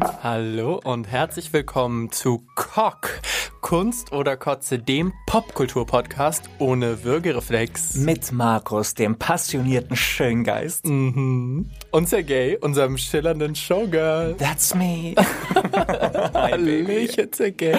Hallo und herzlich willkommen zu Cock, Kunst oder Kotze, dem Popkultur-Podcast ohne Würgereflex. Mit Markus, dem passionierten Schöngeist. Mhm. Und Sergej, unserem schillernden Showgirl. That's me. Hallöchen, Sergej.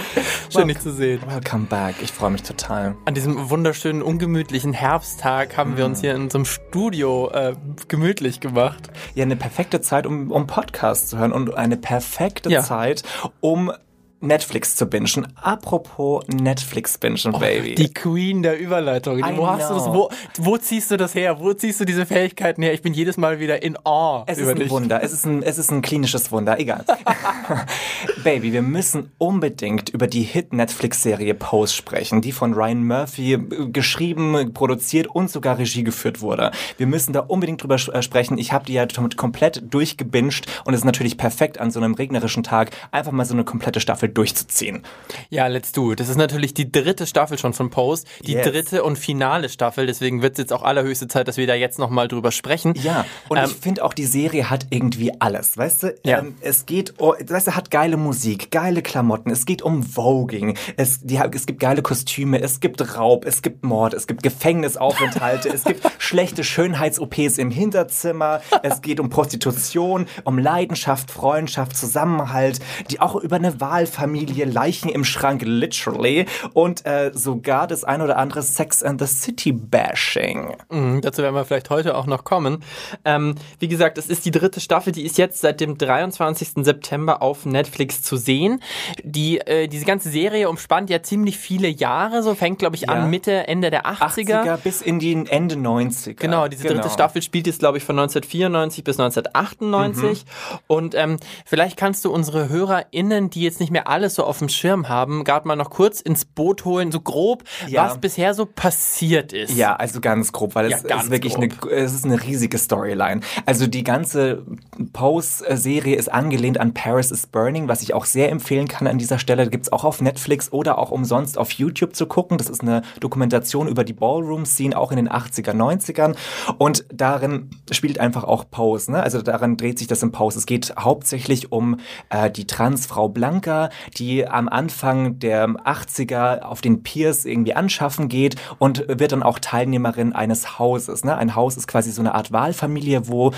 Schön, dich zu sehen. Welcome back. Ich freue mich total. An diesem wunderschönen, ungemütlichen Herbsttag haben mm. wir uns hier in unserem Studio äh, gemütlich gemacht. Ja, eine perfekte Zeit, um, um Podcast zu hören und eine perfekte ja. Zeit, um Netflix zu bingen. Apropos Netflix bingen, oh, Baby. Die Queen der Überleitung. wo hast du das? Wo, wo ziehst du das her? Wo ziehst du diese Fähigkeiten her? Ich bin jedes Mal wieder in awe. Es ist ein dich. Wunder. Es ist ein, es ist ein klinisches Wunder. Egal. Baby, wir müssen unbedingt über die Hit-Netflix-Serie Pose sprechen, die von Ryan Murphy äh, geschrieben, produziert und sogar Regie geführt wurde. Wir müssen da unbedingt drüber äh, sprechen. Ich habe die ja komplett durchgebinged und es ist natürlich perfekt an so einem regnerischen Tag einfach mal so eine komplette Staffel durchzuziehen. Ja, let's do. Das ist natürlich die dritte Staffel schon von Post, die yes. dritte und finale Staffel. Deswegen wird es jetzt auch allerhöchste Zeit, dass wir da jetzt nochmal drüber sprechen. Ja, und ähm, ich finde auch, die Serie hat irgendwie alles. Weißt du, ja. ähm, es geht, oh, weißt du, hat geile Musik, geile Klamotten, es geht um Voging, es, die, es gibt geile Kostüme, es gibt Raub, es gibt Mord, es gibt Gefängnisaufenthalte, es gibt schlechte Schönheits-OPs im Hinterzimmer, es geht um Prostitution, um Leidenschaft, Freundschaft, Zusammenhalt, die auch über eine Wahlfamilie Familie, Leichen im Schrank, literally, und äh, sogar das ein oder andere Sex and the City Bashing. Mhm, dazu werden wir vielleicht heute auch noch kommen. Ähm, wie gesagt, es ist die dritte Staffel, die ist jetzt seit dem 23. September auf Netflix zu sehen. Die, äh, diese ganze Serie umspannt ja ziemlich viele Jahre, so fängt, glaube ich, ja. an Mitte, Ende der 80er. 80er bis in die Ende 90er. Genau, diese genau. dritte Staffel spielt jetzt, glaube ich, von 1994 bis 1998. Mhm. Und ähm, vielleicht kannst du unsere HörerInnen, die jetzt nicht mehr alles so auf dem Schirm haben, gerade mal noch kurz ins Boot holen, so grob, ja. was bisher so passiert ist. Ja, also ganz grob, weil es ja, ist wirklich grob. eine, es ist eine riesige Storyline. Also die ganze Pose-Serie ist angelehnt an Paris is Burning, was ich auch sehr empfehlen kann an dieser Stelle. Gibt es auch auf Netflix oder auch umsonst auf YouTube zu gucken. Das ist eine Dokumentation über die Ballroom-Scene, auch in den 80er, 90ern. Und darin spielt einfach auch Pose. Ne? Also daran dreht sich das im Pose. Es geht hauptsächlich um äh, die Transfrau Blanca, die am Anfang der 80er auf den Piers irgendwie anschaffen geht und wird dann auch Teilnehmerin eines Hauses. Ne? Ein Haus ist quasi so eine Art Wahlfamilie, wo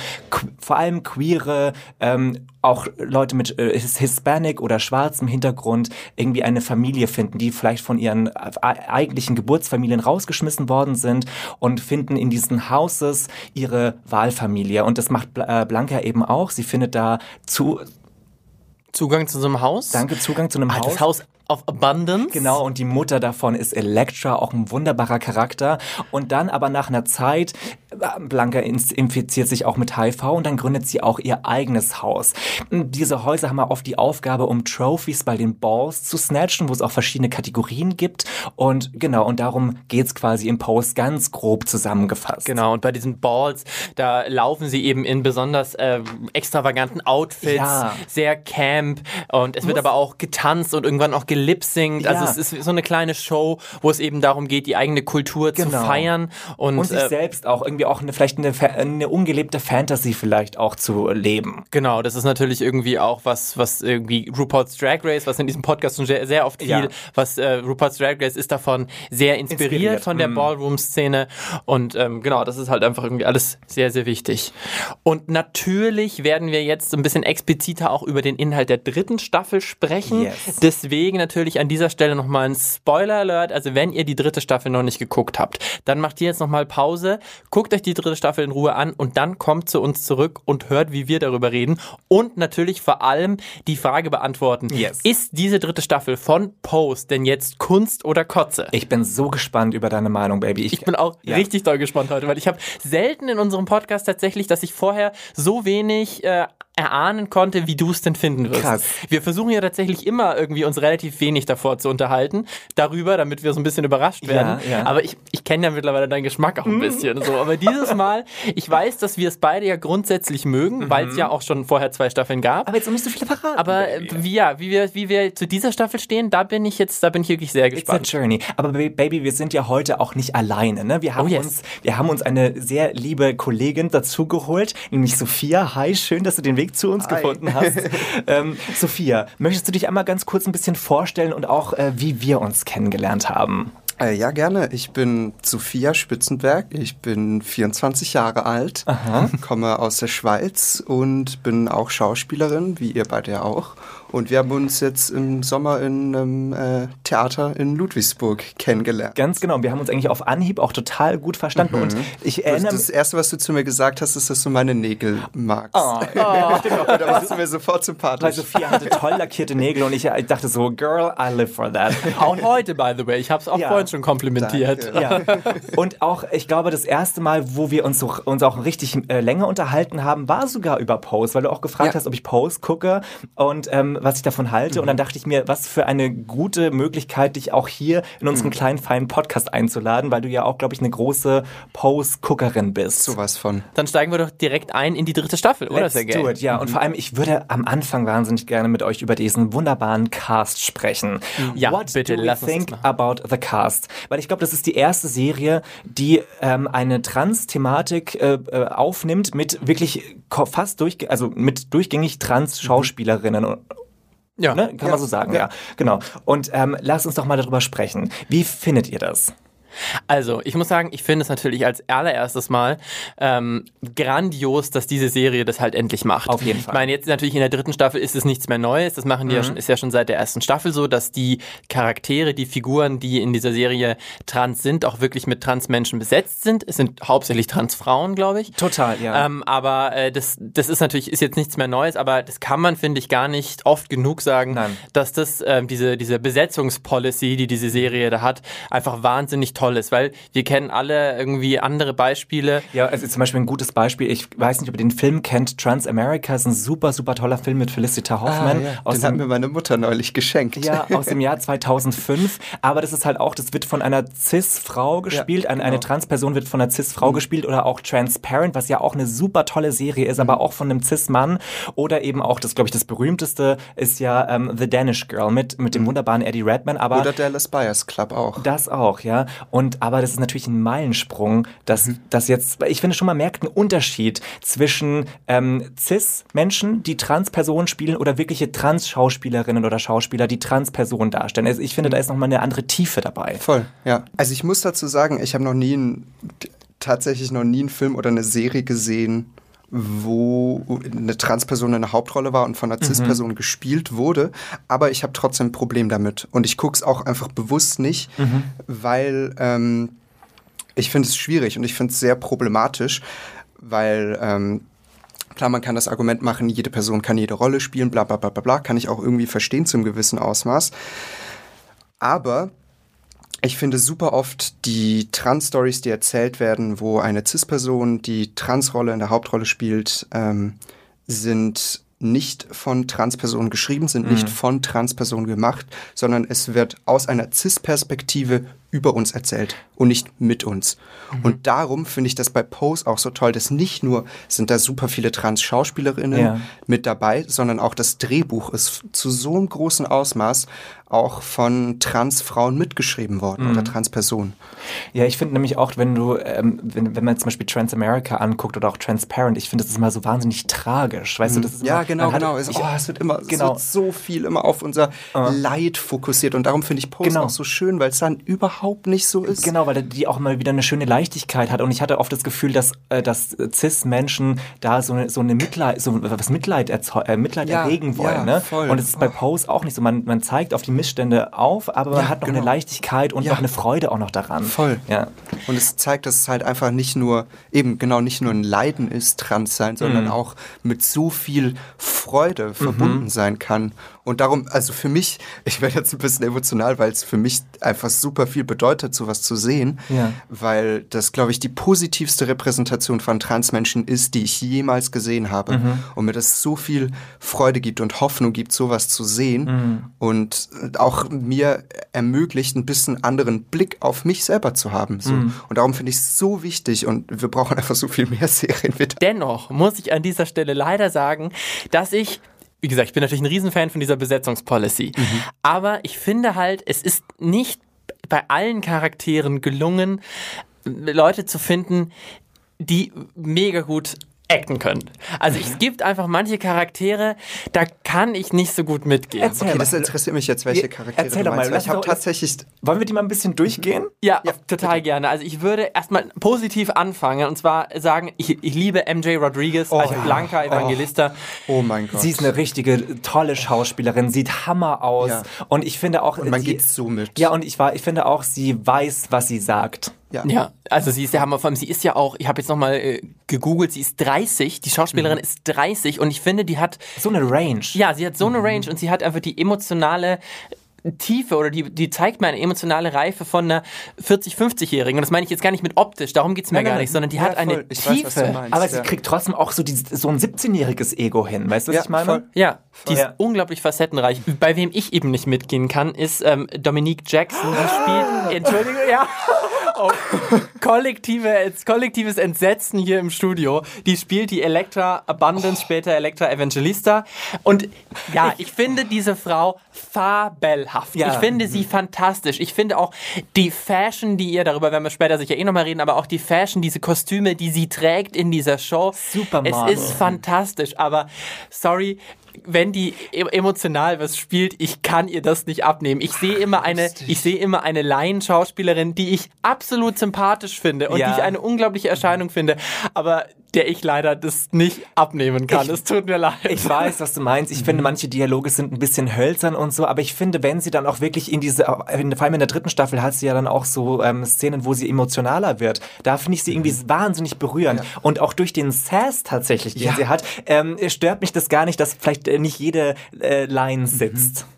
vor allem queere, ähm, auch Leute mit äh, Hispanic oder schwarzem Hintergrund irgendwie eine Familie finden, die vielleicht von ihren eigentlichen Geburtsfamilien rausgeschmissen worden sind und finden in diesen Houses ihre Wahlfamilie. Und das macht äh, Blanca eben auch. Sie findet da zu Zugang zu so einem Haus? Danke, Zugang zu einem ah, Haus. Das Haus of Abundance. Genau, und die Mutter davon ist Elektra, auch ein wunderbarer Charakter. Und dann aber nach einer Zeit, äh, Blanca infiziert sich auch mit HIV und dann gründet sie auch ihr eigenes Haus. Diese Häuser haben oft die Aufgabe, um Trophies bei den Balls zu snatchen, wo es auch verschiedene Kategorien gibt. Und genau, und darum geht's quasi im Post ganz grob zusammengefasst. Genau, und bei diesen Balls, da laufen sie eben in besonders äh, extravaganten Outfits, ja. sehr camp und es wird aber auch getanzt und irgendwann auch gelipsingt. Also ja. Also es ist so eine kleine Show, wo es eben darum geht, die eigene Kultur genau. zu feiern und, und sich äh, selbst auch irgendwie auch eine, vielleicht eine, eine ungelebte Fantasy vielleicht auch zu leben. Genau, das ist natürlich irgendwie auch was, was irgendwie RuPaul's Drag Race, was in diesem Podcast schon sehr, sehr oft viel, ja. was äh, RuPaul's Drag Race ist davon sehr inspiriert, inspiriert. von der mm. Ballroom-Szene und ähm, genau, das ist halt einfach irgendwie alles sehr, sehr wichtig. Und natürlich werden wir jetzt ein bisschen expliziter auch über den Inhalt der dritten Staffel sprechen. Yes. Deswegen natürlich an dieser Stelle nochmal ein Spoiler-Alert. Also wenn ihr die dritte Staffel noch nicht geguckt habt, dann macht ihr jetzt nochmal Pause, guckt euch die dritte Staffel in Ruhe an und dann kommt zu uns zurück und hört, wie wir darüber reden. Und natürlich vor allem die Frage beantworten. Yes. Ist diese dritte Staffel von Post denn jetzt Kunst oder Kotze? Ich bin so gespannt über deine Meinung, Baby. Ich, ich bin auch ja. richtig doll gespannt heute, weil ich habe selten in unserem Podcast tatsächlich, dass ich vorher so wenig äh, erahnen konnte, wie du es denn finden wirst. Krass. Wir versuchen ja tatsächlich immer irgendwie uns relativ wenig davor zu unterhalten, darüber, damit wir so ein bisschen überrascht werden. Ja, ja. Aber ich, ich kenne ja mittlerweile deinen Geschmack auch ein mhm. bisschen so. Aber dieses Mal, ich weiß, dass wir es beide ja grundsätzlich mögen, mhm. weil es ja auch schon vorher zwei Staffeln gab. Aber jetzt musst du viele verraten. Aber wie, ja, wie wir, wie wir zu dieser Staffel stehen, da bin ich jetzt, da bin ich wirklich sehr gespannt. It's a journey. Aber Baby, wir sind ja heute auch nicht alleine. Ne? Wir haben oh yes. uns, wir haben uns eine sehr liebe Kollegin dazugeholt, nämlich Sophia. Hi, schön, dass du den Weg Weg zu uns Hi. gefunden hast. ähm, Sophia, möchtest du dich einmal ganz kurz ein bisschen vorstellen und auch, äh, wie wir uns kennengelernt haben? Äh, ja, gerne. Ich bin Sophia Spitzenberg. Ich bin 24 Jahre alt, Aha. komme aus der Schweiz und bin auch Schauspielerin, wie ihr beide ja auch. Und wir haben uns jetzt im Sommer in einem äh, Theater in Ludwigsburg kennengelernt. Ganz genau. Wir haben uns eigentlich auf Anhieb auch total gut verstanden. Mhm. Und ich erinnere Das Erste, was du zu mir gesagt hast, ist, dass du meine Nägel magst. Oh. oh. da warst du mir sofort sympathisch. Weil Sophia hatte toll lackierte Nägel und ich, ich, dachte so, Girl, I live for that. Auch heute, by the way. Ich habe es auch ja. vorhin schon komplimentiert. Ja. Und auch, ich glaube, das erste Mal, wo wir uns, so, uns auch richtig äh, länger unterhalten haben, war sogar über Pose, weil du auch gefragt ja. hast, ob ich Pose gucke. Und ähm, was ich davon halte. Mhm. Und dann dachte ich mir, was für eine gute Möglichkeit, dich auch hier in unseren mhm. kleinen, feinen Podcast einzuladen, weil du ja auch, glaube ich, eine große Pose-Guckerin bist. Sowas von. Dann steigen wir doch direkt ein in die dritte Staffel, oder? Let's do it, ja. Mhm. Und vor allem, ich würde am Anfang wahnsinnig gerne mit euch über diesen wunderbaren Cast sprechen. Ja, What bitte, do lass think uns about the cast? Weil ich glaube, das ist die erste Serie, die ähm, eine Trans-Thematik äh, äh aufnimmt mit wirklich fast durch, also mit durchgängig Trans-Schauspielerinnen mhm. Ja. Ne? Kann ja. man so sagen, ja. ja. Genau. Und ähm, lasst uns doch mal darüber sprechen. Wie findet ihr das? Also, ich muss sagen, ich finde es natürlich als allererstes Mal ähm, grandios, dass diese Serie das halt endlich macht. Auf jeden Fall. Ich meine, jetzt natürlich in der dritten Staffel ist es nichts mehr Neues. Das machen die mhm. ja schon, ist ja schon seit der ersten Staffel so, dass die Charaktere, die Figuren, die in dieser Serie trans sind, auch wirklich mit Transmenschen besetzt sind. Es sind hauptsächlich Transfrauen, glaube ich. Total, ja. Ähm, aber äh, das, das ist natürlich, ist jetzt nichts mehr Neues, aber das kann man, finde ich, gar nicht oft genug sagen, Nein. dass das, äh, diese, diese Besetzungspolicy, die diese Serie da hat, einfach wahnsinnig toll toll ist, weil wir kennen alle irgendwie andere Beispiele. Ja, also zum Beispiel ein gutes Beispiel, ich weiß nicht, ob ihr den Film kennt, Transamerica ist ein super, super toller Film mit Felicita Hoffman. Ah, ja. den dem, hat mir meine Mutter neulich geschenkt. Ja, aus dem Jahr 2005. Aber das ist halt auch, das wird von einer Cis-Frau gespielt, ja, genau. eine, Trans-Person wird von einer Cis-Frau mhm. gespielt oder auch Transparent, was ja auch eine super tolle Serie ist, aber mhm. auch von einem Cis-Mann. Oder eben auch, das glaube ich, das berühmteste ist ja ähm, The Danish Girl mit, mit dem mhm. wunderbaren Eddie Redman. Aber oder Dallas Buyers Club auch. Das auch, ja. Und aber das ist natürlich ein Meilensprung, dass mhm. das jetzt, ich finde schon, man merkt einen Unterschied zwischen ähm, Cis-Menschen, die Trans-Personen spielen oder wirkliche Trans-Schauspielerinnen oder Schauspieler, die Trans-Personen darstellen. Also ich finde, da ist nochmal eine andere Tiefe dabei. Voll, ja. Also ich muss dazu sagen, ich habe noch nie ein, tatsächlich noch nie einen Film oder eine Serie gesehen, wo eine Transperson eine Hauptrolle war und von einer Cis-Person mhm. gespielt wurde. Aber ich habe trotzdem ein Problem damit. Und ich gucke es auch einfach bewusst nicht, mhm. weil ähm, ich finde es schwierig und ich finde es sehr problematisch, weil ähm, Klar, man kann das Argument machen, jede Person kann jede Rolle spielen, bla bla bla bla bla, kann ich auch irgendwie verstehen zum gewissen Ausmaß. Aber ich finde super oft die Trans-Stories, die erzählt werden, wo eine Cis-Person die Trans-Rolle in der Hauptrolle spielt, ähm, sind nicht von Transpersonen geschrieben, sind mhm. nicht von Transpersonen gemacht, sondern es wird aus einer Cis-Perspektive über uns erzählt und nicht mit uns. Mhm. Und darum finde ich das bei Pose auch so toll, dass nicht nur sind da super viele Trans-Schauspielerinnen ja. mit dabei, sondern auch das Drehbuch ist zu so einem großen Ausmaß auch von Transfrauen mitgeschrieben worden mhm. oder Transpersonen. Ja, ich finde nämlich auch, wenn du, ähm, wenn, wenn man zum Beispiel Transamerica anguckt oder auch Transparent, ich finde, das ist immer so wahnsinnig tragisch. Weißt mhm. du, das ist Ja, immer, genau, genau. Es, oh, es wird immer genau. es wird so viel immer auf unser uh. Leid fokussiert und darum finde ich Pose genau. auch so schön, weil es dann überhaupt nicht so ist. Genau, weil die auch mal wieder eine schöne Leichtigkeit hat und ich hatte oft das Gefühl, dass, äh, dass Cis-Menschen da so eine, so eine Mitleid, so was Mitleid, äh, Mitleid ja, erregen wollen. Ja, ne? Voll. Und es ist bei Pose auch nicht so. Man, man zeigt auf die Missstände auf, aber man ja, hat noch genau. eine Leichtigkeit und noch eine Freude auch noch daran. Voll. Ja. Und es zeigt, dass es halt einfach nicht nur, eben genau nicht nur ein Leiden ist, trans sein, sondern mhm. auch mit so viel Freude mhm. verbunden sein kann. Und darum, also für mich, ich werde jetzt ein bisschen emotional, weil es für mich einfach super viel bedeutet, sowas zu sehen, ja. weil das, glaube ich, die positivste Repräsentation von Transmenschen ist, die ich jemals gesehen habe. Mhm. Und mir das so viel Freude gibt und Hoffnung gibt, sowas zu sehen mhm. und auch mir ermöglicht, ein bisschen anderen Blick auf mich selber zu haben. So. Mhm. Und darum finde ich es so wichtig und wir brauchen einfach so viel mehr Serien. Dennoch muss ich an dieser Stelle leider sagen, dass ich wie gesagt, ich bin natürlich ein Riesenfan von dieser Besetzungspolicy. Mhm. Aber ich finde halt, es ist nicht bei allen Charakteren gelungen, Leute zu finden, die mega gut acten können. Also es gibt einfach manche Charaktere, da kann ich nicht so gut mitgehen. Erzähl okay, das interessiert mich jetzt, welche Charaktere Erzähl doch mal. Ich habe tatsächlich... Wollen wir die mal ein bisschen durchgehen? Ja, ja total bitte. gerne. Also ich würde erstmal positiv anfangen und zwar sagen, ich, ich liebe MJ Rodriguez oh, als Blanca oh. Evangelista. Oh. oh. mein Gott. Sie ist eine richtige tolle Schauspielerin, sieht Hammer aus ja. und ich finde auch... Und man sie, geht so mit. Ja, und ich, war, ich finde auch, sie weiß, was sie sagt. Ja. ja, also sie ist der Hammer. Vor allem, sie ist ja auch, ich habe jetzt nochmal äh, gegoogelt, sie ist 30, die Schauspielerin mhm. ist 30 und ich finde, die hat. So eine Range. Ja, sie hat so eine mhm. Range und sie hat einfach die emotionale Tiefe oder die, die zeigt mir eine emotionale Reife von einer 40-, 50-Jährigen. Und das meine ich jetzt gar nicht mit optisch, darum geht es mir nein, gar nein, nicht, sondern die ja, hat eine voll. Tiefe. Weiß, meinst, aber ja. sie kriegt trotzdem auch so, die, so ein 17-jähriges Ego hin. Weißt du, was ja, ich meine? Voll. Ja, voll. die ist unglaublich facettenreich. Bei wem ich eben nicht mitgehen kann, ist ähm, Dominique Jackson. Die spielt, Entschuldigung, ja. Oh, kollektive, kollektives Entsetzen hier im Studio. Die spielt die Elektra Abundance, später Elektra Evangelista. Und ja, ich finde diese Frau fabelhaft. Ja. Ich finde sie fantastisch. Ich finde auch die Fashion, die ihr, darüber werden wir später sicher eh nochmal reden, aber auch die Fashion, diese Kostüme, die sie trägt in dieser Show. Super Es ist fantastisch, aber sorry, wenn die e-, emotional was spielt, ich kann ihr das nicht abnehmen. Ich sehe immer eine, ich sehe immer eine Laienschauspielerin, die ich absolut sympathisch finde und ja. die ich eine unglaubliche Erscheinung finde. Aber der ich leider das nicht abnehmen kann. Es tut mir leid. Ich weiß, was du meinst. Ich finde, manche Dialoge sind ein bisschen hölzern und so, aber ich finde, wenn sie dann auch wirklich in diese, vor allem in der dritten Staffel hat sie ja dann auch so ähm, Szenen, wo sie emotionaler wird. Da finde ich sie irgendwie wahnsinnig berührend. Ja. Und auch durch den Sass tatsächlich, den ja. sie hat, ähm, stört mich das gar nicht, dass vielleicht äh, nicht jede äh, Line sitzt. Mhm.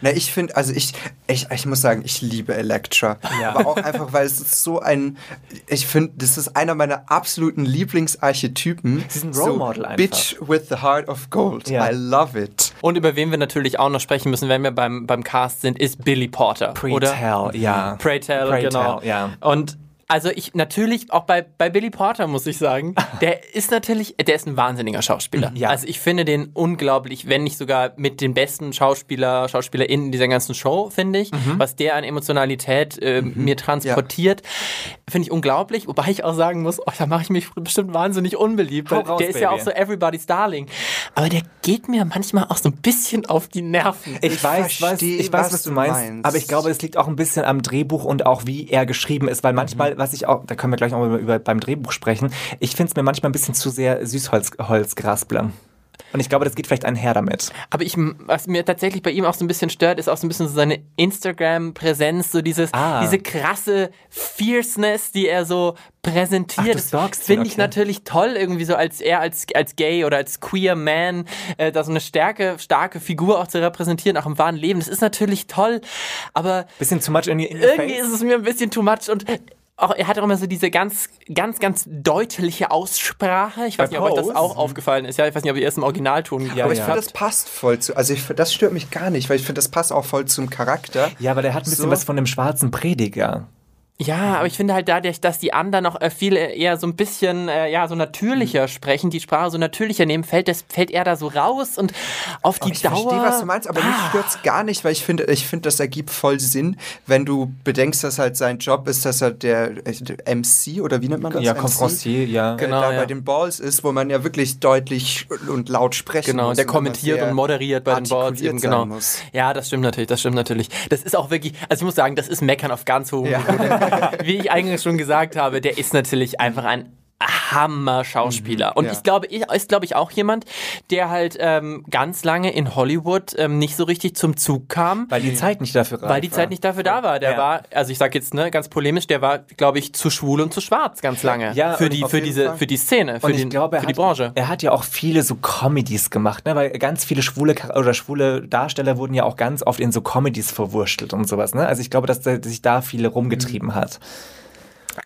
Na, ich finde, also ich, ich, ich muss sagen, ich liebe Elektra. Ja. Aber auch einfach, weil es ist so ein, ich finde, das ist einer meiner absoluten Lieblingsarchetypen. Sie ist ein Role Model so, einfach. Bitch with the heart of gold. Ja. I love it. Und über wen wir natürlich auch noch sprechen müssen, wenn wir beim, beim Cast sind, ist Billy Porter. Pray oder? Tell, ja. Pray Tell, Pray genau. Tell, ja. Und also ich natürlich auch bei, bei Billy Porter muss ich sagen, der ist natürlich, der ist ein wahnsinniger Schauspieler. Ja. Also ich finde den unglaublich, wenn nicht sogar mit den besten Schauspieler, SchauspielerInnen dieser ganzen Show, finde ich, mhm. was der an Emotionalität äh, mhm. mir transportiert, ja. finde ich unglaublich. Wobei ich auch sagen muss, oh, da mache ich mich bestimmt wahnsinnig unbeliebt, weil raus, der ist Baby. ja auch so Everybody's Darling. Aber der geht mir manchmal auch so ein bisschen auf die Nerven. Ich, ich weiß, weiß, ich weiß, was, was du meinst, meinst, aber ich glaube, es liegt auch ein bisschen am Drehbuch und auch wie er geschrieben ist, weil manchmal mhm was ich auch, da können wir gleich noch über, über beim Drehbuch sprechen, ich finde es mir manchmal ein bisschen zu sehr Süßholzgrasbler. Und ich glaube, das geht vielleicht einher damit. Aber ich, was mir tatsächlich bei ihm auch so ein bisschen stört, ist auch so ein bisschen so seine Instagram-Präsenz, so dieses, ah. diese krasse Fierceness, die er so präsentiert. Ach, Finde ich okay. natürlich toll, irgendwie so als er als, als gay oder als queer Man, äh, da so eine stärke, starke Figur auch zu repräsentieren, auch im wahren Leben. Das ist natürlich toll, aber. Bisschen too much in, in Irgendwie face. ist es mir ein bisschen too much und auch, er hat auch immer so diese ganz, ganz, ganz deutliche Aussprache. Ich weiß Bei nicht, ob euch das auch aufgefallen ist. Ja, ich weiß nicht, ob ihr erst im Originalton ja, Aber ich finde, das passt voll zu. Also ich, das stört mich gar nicht, weil ich finde, das passt auch voll zum Charakter. Ja, aber der hat ein bisschen so. was von dem schwarzen Prediger. Ja, aber ich finde halt dadurch, dass die anderen noch äh, viel äh, eher so ein bisschen äh, ja so natürlicher mhm. sprechen, die Sprache so natürlicher nehmen, fällt das fällt er da so raus und auf die ich Dauer. Ich verstehe, was du meinst, aber ah. mich stört's gar nicht, weil ich finde, ich finde, das ergibt voll Sinn, wenn du bedenkst, dass halt sein Job ist, dass er der, der MC oder wie nennt man das? Ja, Conferencier, ja. Genau, da ja. bei den Balls ist, wo man ja wirklich deutlich und laut sprechen genau, muss. Genau, der kommentiert und moderiert bei den Balls eben, genau. Muss. Ja, das stimmt natürlich, das stimmt natürlich. Das ist auch wirklich, also ich muss sagen, das ist Meckern auf ganz hohem ja. Wie ich eigentlich eingangs schon gesagt habe, der ist natürlich einfach ein Hammer-Schauspieler. Mhm, und ja. ich glaube, ist, glaube ich, auch jemand, der halt ähm, ganz lange in Hollywood ähm, nicht so richtig zum Zug kam. Weil die Zeit nicht dafür war. Weil die Zeit nicht dafür da war. Der ja. war, also ich sag jetzt ne, ganz polemisch, der war, glaube ich, zu schwul und zu schwarz ganz lange. Ja, für die, für diese, Fall. für die Szene, für, und den, glaube, für die Branche. Er hat ja auch viele so Comedies gemacht, ne? weil ganz viele schwule oder schwule Darsteller wurden ja auch ganz oft in so Comedies verwurschtelt und sowas. Ne? Also ich glaube, dass, dass sich da viele rumgetrieben mhm. hat.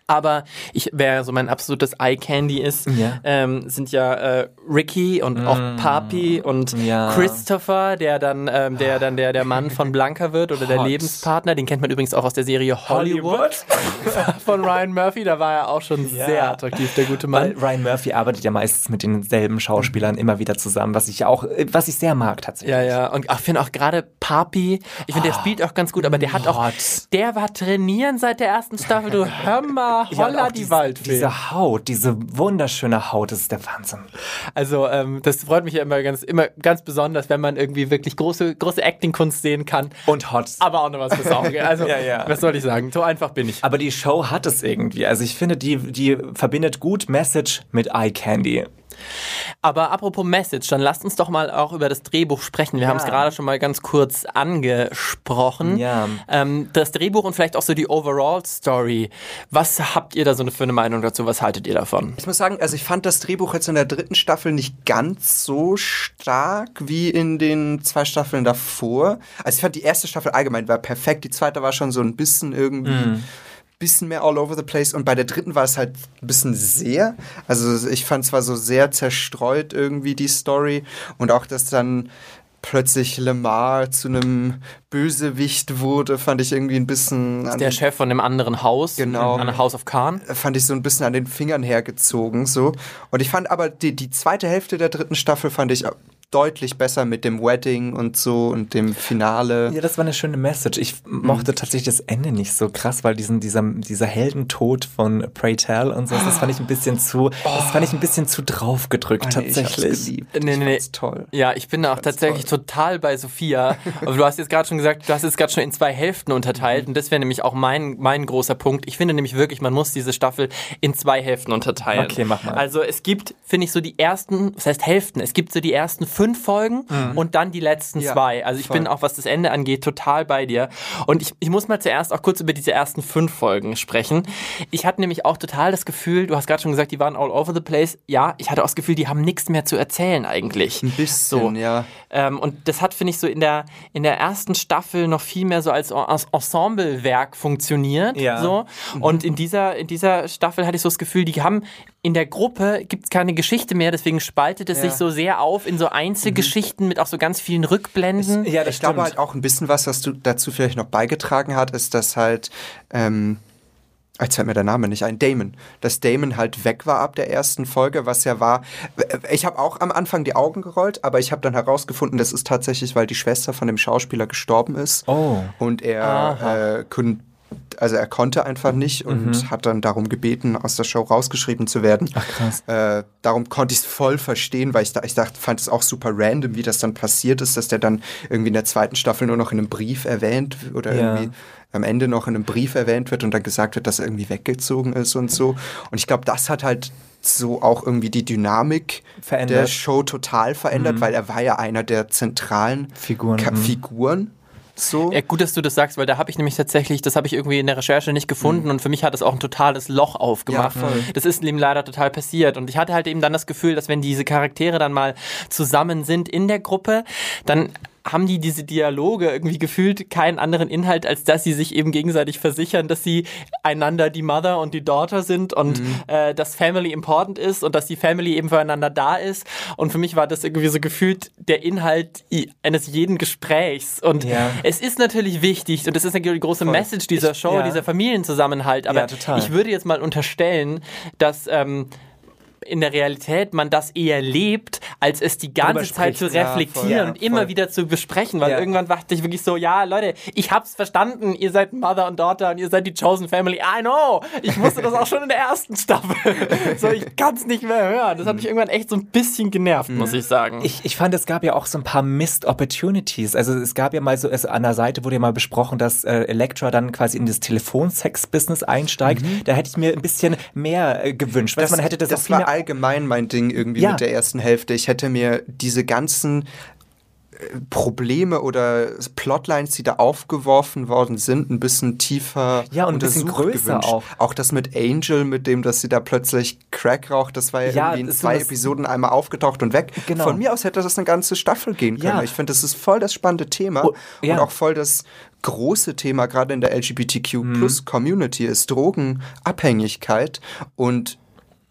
Aber ich, wer so mein absolutes Eye Candy ist, ja. ähm, sind ja äh, Ricky und mm. auch Papi und ja. Christopher, der dann, ähm, der dann der, der Mann von Blanca wird oder Hot. der Lebenspartner. Den kennt man übrigens auch aus der Serie Hollywood, Hollywood? von Ryan Murphy. Da war er auch schon ja. sehr attraktiv, der gute Mann. Weil Ryan Murphy arbeitet ja meistens mit denselben Schauspielern immer wieder zusammen, was ich auch, was ich sehr mag tatsächlich. Ja, ja. Und ich finde auch gerade Papi. Ich finde, der oh, spielt auch ganz gut, aber der hat auch, der war trainieren seit der ersten Staffel. Du hör mal, holla ja, die diese, Waldfee. Diese Haut, diese wunderschöne Haut, das ist der Wahnsinn. Also, ähm, das freut mich ja immer ganz, immer ganz besonders, wenn man irgendwie wirklich große, große Acting-Kunst sehen kann. Und hot. Aber auch noch was Auge. Also, ja, ja. was soll ich sagen? So einfach bin ich. Aber die Show hat es irgendwie. Also, ich finde, die, die verbindet gut Message mit Eye Candy. Aber apropos Message, dann lasst uns doch mal auch über das Drehbuch sprechen. Wir ja. haben es gerade schon mal ganz kurz angesprochen. Ja. Ähm, das Drehbuch und vielleicht auch so die Overall-Story. Was habt ihr da so für eine Meinung dazu? Was haltet ihr davon? Ich muss sagen, also ich fand das Drehbuch jetzt in der dritten Staffel nicht ganz so stark wie in den zwei Staffeln davor. Also ich fand die erste Staffel allgemein war perfekt. Die zweite war schon so ein bisschen irgendwie. Mm bisschen mehr all over the place und bei der dritten war es halt ein bisschen sehr. Also ich fand zwar so sehr zerstreut irgendwie die Story und auch, dass dann plötzlich Lemar zu einem Bösewicht wurde, fand ich irgendwie ein bisschen. der Chef von einem anderen Haus, genau, an House of Khan. Fand ich so ein bisschen an den Fingern hergezogen, so. Und ich fand aber die, die zweite Hälfte der dritten Staffel fand ich deutlich besser mit dem Wedding und so und dem Finale. Ja, das war eine schöne Message. Ich mochte mhm. tatsächlich das Ende nicht so krass, weil diesen, dieser, dieser Heldentod von Pray Tell und so, das fand ich ein bisschen zu, oh. das fand ich ein bisschen zu draufgedrückt, oh, nee, tatsächlich. Ich geliebt. Nee, nee, nee. toll. Ja, ich bin auch tatsächlich toll. total bei Sophia. Aber du hast jetzt gerade schon gesagt, du hast es gerade schon in zwei Hälften unterteilt mhm. und das wäre nämlich auch mein, mein großer Punkt. Ich finde nämlich wirklich, man muss diese Staffel in zwei Hälften unterteilen. Okay, mach mal. Also es gibt, finde ich, so die ersten, was heißt Hälften? Es gibt so die ersten fünf Folgen mhm. und dann die letzten ja, zwei. Also ich voll. bin auch, was das Ende angeht, total bei dir. Und ich, ich muss mal zuerst auch kurz über diese ersten fünf Folgen sprechen. Ich hatte nämlich auch total das Gefühl, du hast gerade schon gesagt, die waren all over the place. Ja, ich hatte auch das Gefühl, die haben nichts mehr zu erzählen eigentlich. Ein bisschen, so. ja. Ähm, und das hat, finde ich, so in der, in der ersten Staffel noch viel mehr so als, als Ensemblewerk funktioniert. Ja. So. Mhm. Und in dieser, in dieser Staffel hatte ich so das Gefühl, die haben in der Gruppe gibt es keine Geschichte mehr, deswegen spaltet es ja. sich so sehr auf in so Einzelgeschichten mhm. mit auch so ganz vielen Rückblenden. Es, ja, das ich glaube halt auch ein bisschen was, was du dazu vielleicht noch beigetragen hat, ist, dass halt ähm, Jetzt fällt mir der Name nicht ein, Damon. Dass Damon halt weg war ab der ersten Folge, was ja war. Ich habe auch am Anfang die Augen gerollt, aber ich habe dann herausgefunden, das ist tatsächlich, weil die Schwester von dem Schauspieler gestorben ist. Oh. Und er äh, also er konnte einfach nicht und mhm. hat dann darum gebeten, aus der Show rausgeschrieben zu werden. Ach krass. Äh, darum konnte ich es voll verstehen, weil ich, da, ich dachte, fand es auch super random, wie das dann passiert ist, dass der dann irgendwie in der zweiten Staffel nur noch in einem Brief erwähnt oder ja. irgendwie am Ende noch in einem Brief erwähnt wird und dann gesagt wird, dass er irgendwie weggezogen ist und so. Und ich glaube, das hat halt so auch irgendwie die Dynamik verändert. der Show total verändert, mhm. weil er war ja einer der zentralen Figuren. Ka mhm. Figuren so. Ja, gut, dass du das sagst, weil da habe ich nämlich tatsächlich, das habe ich irgendwie in der Recherche nicht gefunden mhm. und für mich hat das auch ein totales Loch aufgemacht. Ja, das ist ihm leider total passiert und ich hatte halt eben dann das Gefühl, dass wenn diese Charaktere dann mal zusammen sind in der Gruppe, dann haben die diese Dialoge irgendwie gefühlt keinen anderen Inhalt, als dass sie sich eben gegenseitig versichern, dass sie einander die Mother und die Daughter sind und mhm. äh, dass Family important ist und dass die Family eben füreinander da ist. Und für mich war das irgendwie so gefühlt der Inhalt eines jeden Gesprächs. Und ja. es ist natürlich wichtig und das ist natürlich die große Voll. Message dieser Show, ich, ja. dieser Familienzusammenhalt. Aber ja, ich würde jetzt mal unterstellen, dass ähm, in der Realität man das eher lebt, als es die ganze Zeit zu reflektieren ja, voll, und immer voll. wieder zu besprechen, weil irgendwann dachte ich wirklich so, ja, Leute, ich hab's verstanden, ihr seid Mother und Daughter und ihr seid die Chosen Family. I know. Ich wusste das auch schon in der ersten Staffel. so, ich kann's nicht mehr hören. Das hat mich irgendwann echt so ein bisschen genervt, muss ich sagen. Ich, ich fand, es gab ja auch so ein paar Missed Opportunities. Also es gab ja mal so, es, an der Seite wurde ja mal besprochen, dass äh, Elektra dann quasi in das Telefonsex-Business einsteigt. Mhm. Da hätte ich mir ein bisschen mehr äh, gewünscht. Das, man hätte das, das auch viel mehr allgemein mein Ding irgendwie ja. mit der ersten Hälfte. Ich hätte mir diese ganzen äh, Probleme oder Plotlines, die da aufgeworfen worden sind, ein bisschen tiefer ja, und ein bisschen größer gewünscht. auch. Auch das mit Angel, mit dem, dass sie da plötzlich Crack raucht, das war ja, ja irgendwie in zwei Episoden einmal aufgetaucht und weg. Genau. Von mir aus hätte das eine ganze Staffel gehen können. Ja. Ich finde, das ist voll das spannende Thema oh, ja. und auch voll das große Thema gerade in der LGBTQ Plus mhm. Community ist Drogenabhängigkeit und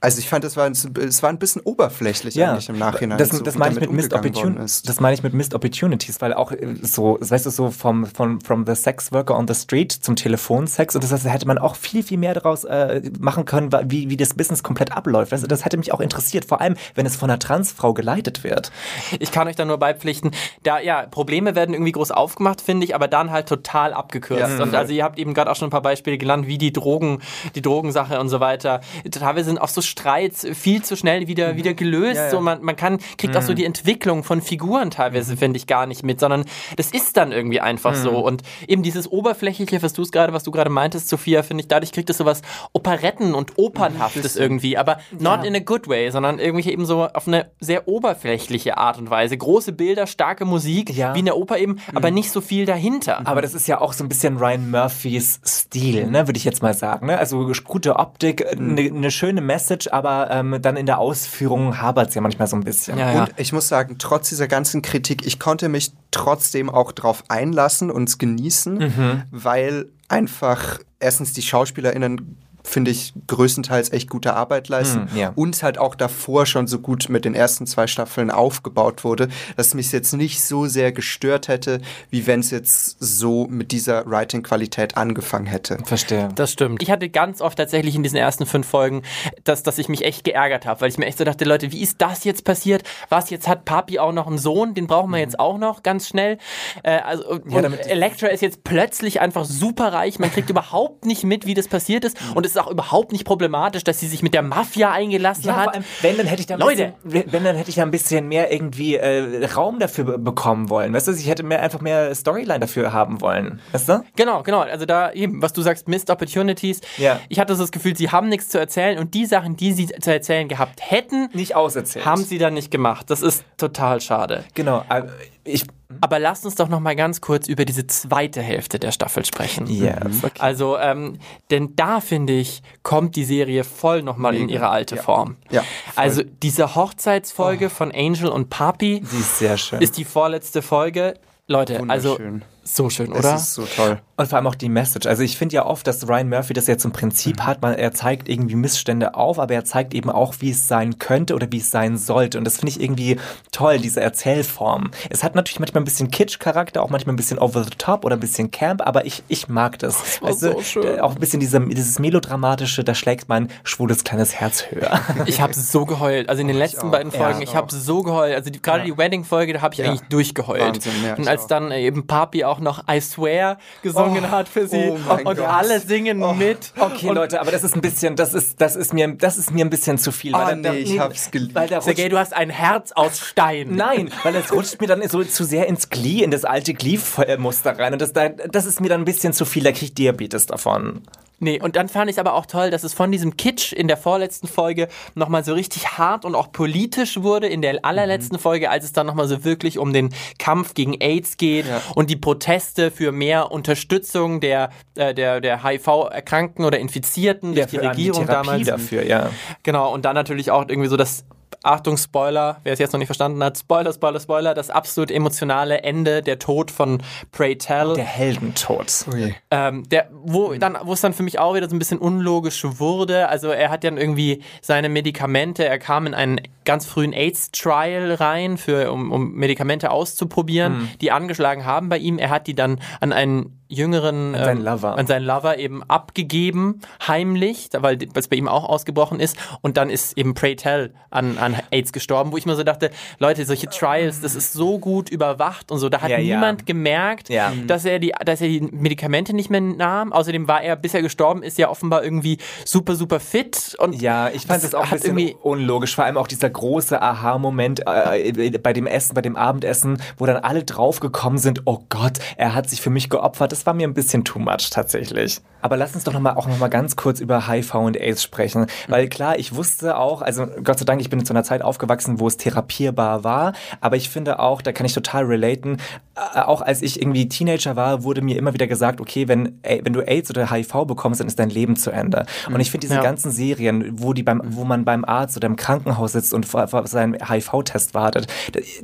also ich fand, es war, es war ein bisschen oberflächlich ja, eigentlich im Nachhinein. Das, so, das meine ich mit Missed Opportunities. Das meine ich mit Missed Opportunities, weil auch äh, so, weißt du, so vom, vom from the sex worker on the street zum Telefonsex und das heißt, hätte man auch viel, viel mehr daraus äh, machen können, wie, wie das Business komplett abläuft. Also das hätte mich auch interessiert, vor allem, wenn es von einer Transfrau geleitet wird. Ich kann euch da nur beipflichten, da, ja, Probleme werden irgendwie groß aufgemacht, finde ich, aber dann halt total abgekürzt. Ja, und also ihr habt eben gerade auch schon ein paar Beispiele genannt, wie die Drogen, die Drogensache und so weiter. Teilweise sind auch so Streits viel zu schnell wieder, mhm. wieder gelöst. Ja, ja. So man, man kann, kriegt mhm. auch so mhm. die Entwicklung von Figuren teilweise, mhm. finde ich, gar nicht mit, sondern das ist dann irgendwie einfach so. Mhm. Und eben dieses Oberflächliche, was du es gerade, was du gerade meintest, Sophia, finde ich, dadurch kriegt es so was Operetten- und Opernhaftes irgendwie, aber not ja. in a good way, sondern irgendwie eben so auf eine sehr oberflächliche Art und Weise. Große Bilder, starke Musik, wie in der Oper eben, aber nicht so viel dahinter. Aber das ist ja auch so ein bisschen Ryan Murphys Stil, ne, würde ich jetzt mal sagen. Ne? Also gute Optik, eine ne schöne Message, aber ähm, dann in der Ausführung habert es ja manchmal so ein bisschen. Ja, ja. Und ich muss sagen, trotz dieser ganzen Kritik, ich konnte mich trotzdem auch drauf einlassen und es genießen, mhm. weil einfach erstens die SchauspielerInnen finde ich, größtenteils echt gute Arbeit leisten. Mm, ja. Und halt auch davor schon so gut mit den ersten zwei Staffeln aufgebaut wurde, dass mich jetzt nicht so sehr gestört hätte, wie wenn es jetzt so mit dieser Writing-Qualität angefangen hätte. Verstehe. Das stimmt. Ich hatte ganz oft tatsächlich in diesen ersten fünf Folgen, dass, dass ich mich echt geärgert habe, weil ich mir echt so dachte, Leute, wie ist das jetzt passiert? Was, jetzt hat Papi auch noch einen Sohn, den brauchen wir mhm. jetzt auch noch ganz schnell. Äh, also, ja, Elektra ist jetzt plötzlich einfach super reich, man kriegt überhaupt nicht mit, wie das passiert ist und es ist auch überhaupt nicht problematisch, dass sie sich mit der Mafia eingelassen ja, hat. Allem, wenn dann hätte ich da Leute, bisschen, wenn dann hätte ich da ein bisschen mehr irgendwie äh, Raum dafür bekommen wollen. Weißt du, ich hätte mehr einfach mehr Storyline dafür haben wollen. Weißt du? Genau, genau. Also da eben, was du sagst, Missed Opportunities. Ja. Ich hatte so das Gefühl, sie haben nichts zu erzählen und die Sachen, die sie zu erzählen gehabt hätten, nicht auserzählt. Haben sie dann nicht gemacht. Das ist total schade. Genau. Äh, ich aber lasst uns doch noch mal ganz kurz über diese zweite Hälfte der Staffel sprechen. Yes. Mhm. Okay. Also, ähm, denn da finde ich, kommt die Serie voll noch mal in ihre alte ja. Form. Ja. Also diese Hochzeitsfolge oh. von Angel und Papi, die ist sehr schön. Ist die vorletzte Folge. Leute, also so schön, oder? Es ist so toll. Und vor allem auch die Message. Also ich finde ja oft, dass Ryan Murphy das jetzt im Prinzip mhm. hat. Man, er zeigt irgendwie Missstände auf, aber er zeigt eben auch, wie es sein könnte oder wie es sein sollte. Und das finde ich irgendwie toll, diese Erzählform. Es hat natürlich manchmal ein bisschen Kitsch-Charakter, auch manchmal ein bisschen over the top oder ein bisschen Camp, aber ich, ich mag das. das so schön. Auch ein bisschen diese, dieses Melodramatische, da schlägt mein schwules kleines Herz höher. Ich habe so geheult. Also in den oh, letzten beiden Folgen, ja, ich habe so geheult. Also gerade ja. die Wedding-Folge, da habe ich ja. eigentlich durchgeheult. Wahnsinn, Und als dann eben Papi auch noch I Swear gesungen oh, hat für sie oh und Gott. alle singen oh. mit. Okay, und Leute, aber das ist ein bisschen, das ist, das ist mir, das ist mir ein bisschen zu viel. Oh, weil nee, ich hab's geliebt. Sergej, du hast ein Herz aus Stein. Nein, weil es rutscht mir dann so zu sehr ins Glee, in das alte Glee-Muster rein und das, das ist mir dann ein bisschen zu viel, da krieg ich Diabetes davon. Nee, und dann fand ich aber auch toll, dass es von diesem Kitsch in der vorletzten Folge nochmal so richtig hart und auch politisch wurde in der allerletzten mhm. Folge, als es dann nochmal so wirklich um den Kampf gegen AIDS geht ja. und die Proteste für mehr Unterstützung der, äh, der, der HIV-Erkrankten oder Infizierten ja, durch die Regierung die damals. dafür, ja. Genau, und dann natürlich auch irgendwie so das Achtung, Spoiler, wer es jetzt noch nicht verstanden hat, Spoiler, Spoiler, Spoiler, das absolut emotionale Ende, der Tod von Pray Tell. Der Heldentod. Okay. Ähm, der, wo, dann, wo es dann für mich auch wieder so ein bisschen unlogisch wurde. Also er hat dann irgendwie seine Medikamente, er kam in einen ganz frühen AIDS-Trial rein, für, um, um Medikamente auszuprobieren, mhm. die angeschlagen haben bei ihm. Er hat die dann an einen jüngeren, an seinen, ähm, Lover. an seinen Lover eben abgegeben, heimlich, weil es bei ihm auch ausgebrochen ist. Und dann ist eben Pray Tell an, an AIDS gestorben, wo ich mir so dachte, Leute, solche Trials, das ist so gut überwacht und so. Da hat ja, niemand ja. gemerkt, ja. dass, er die, dass er die Medikamente nicht mehr nahm. Außerdem war er, bis er gestorben ist, ja offenbar irgendwie super, super fit. Und ja, ich fand es auch ein bisschen unlogisch. Vor allem auch dieser große Aha-Moment äh, bei dem Essen, bei dem Abendessen, wo dann alle draufgekommen sind, oh Gott, er hat sich für mich geopfert. Das war mir ein bisschen too much tatsächlich. Aber lass uns doch noch mal, auch noch mal ganz kurz über HIV und AIDS sprechen. Weil klar, ich wusste auch, also Gott sei Dank, ich bin in so einer Zeit aufgewachsen, wo es therapierbar war. Aber ich finde auch, da kann ich total relaten, auch als ich irgendwie Teenager war, wurde mir immer wieder gesagt, okay, wenn, wenn du AIDS oder HIV bekommst, dann ist dein Leben zu Ende. Und ich finde diese ja. ganzen Serien, wo die beim, wo man beim Arzt oder im Krankenhaus sitzt und vor, seinen HIV-Test wartet,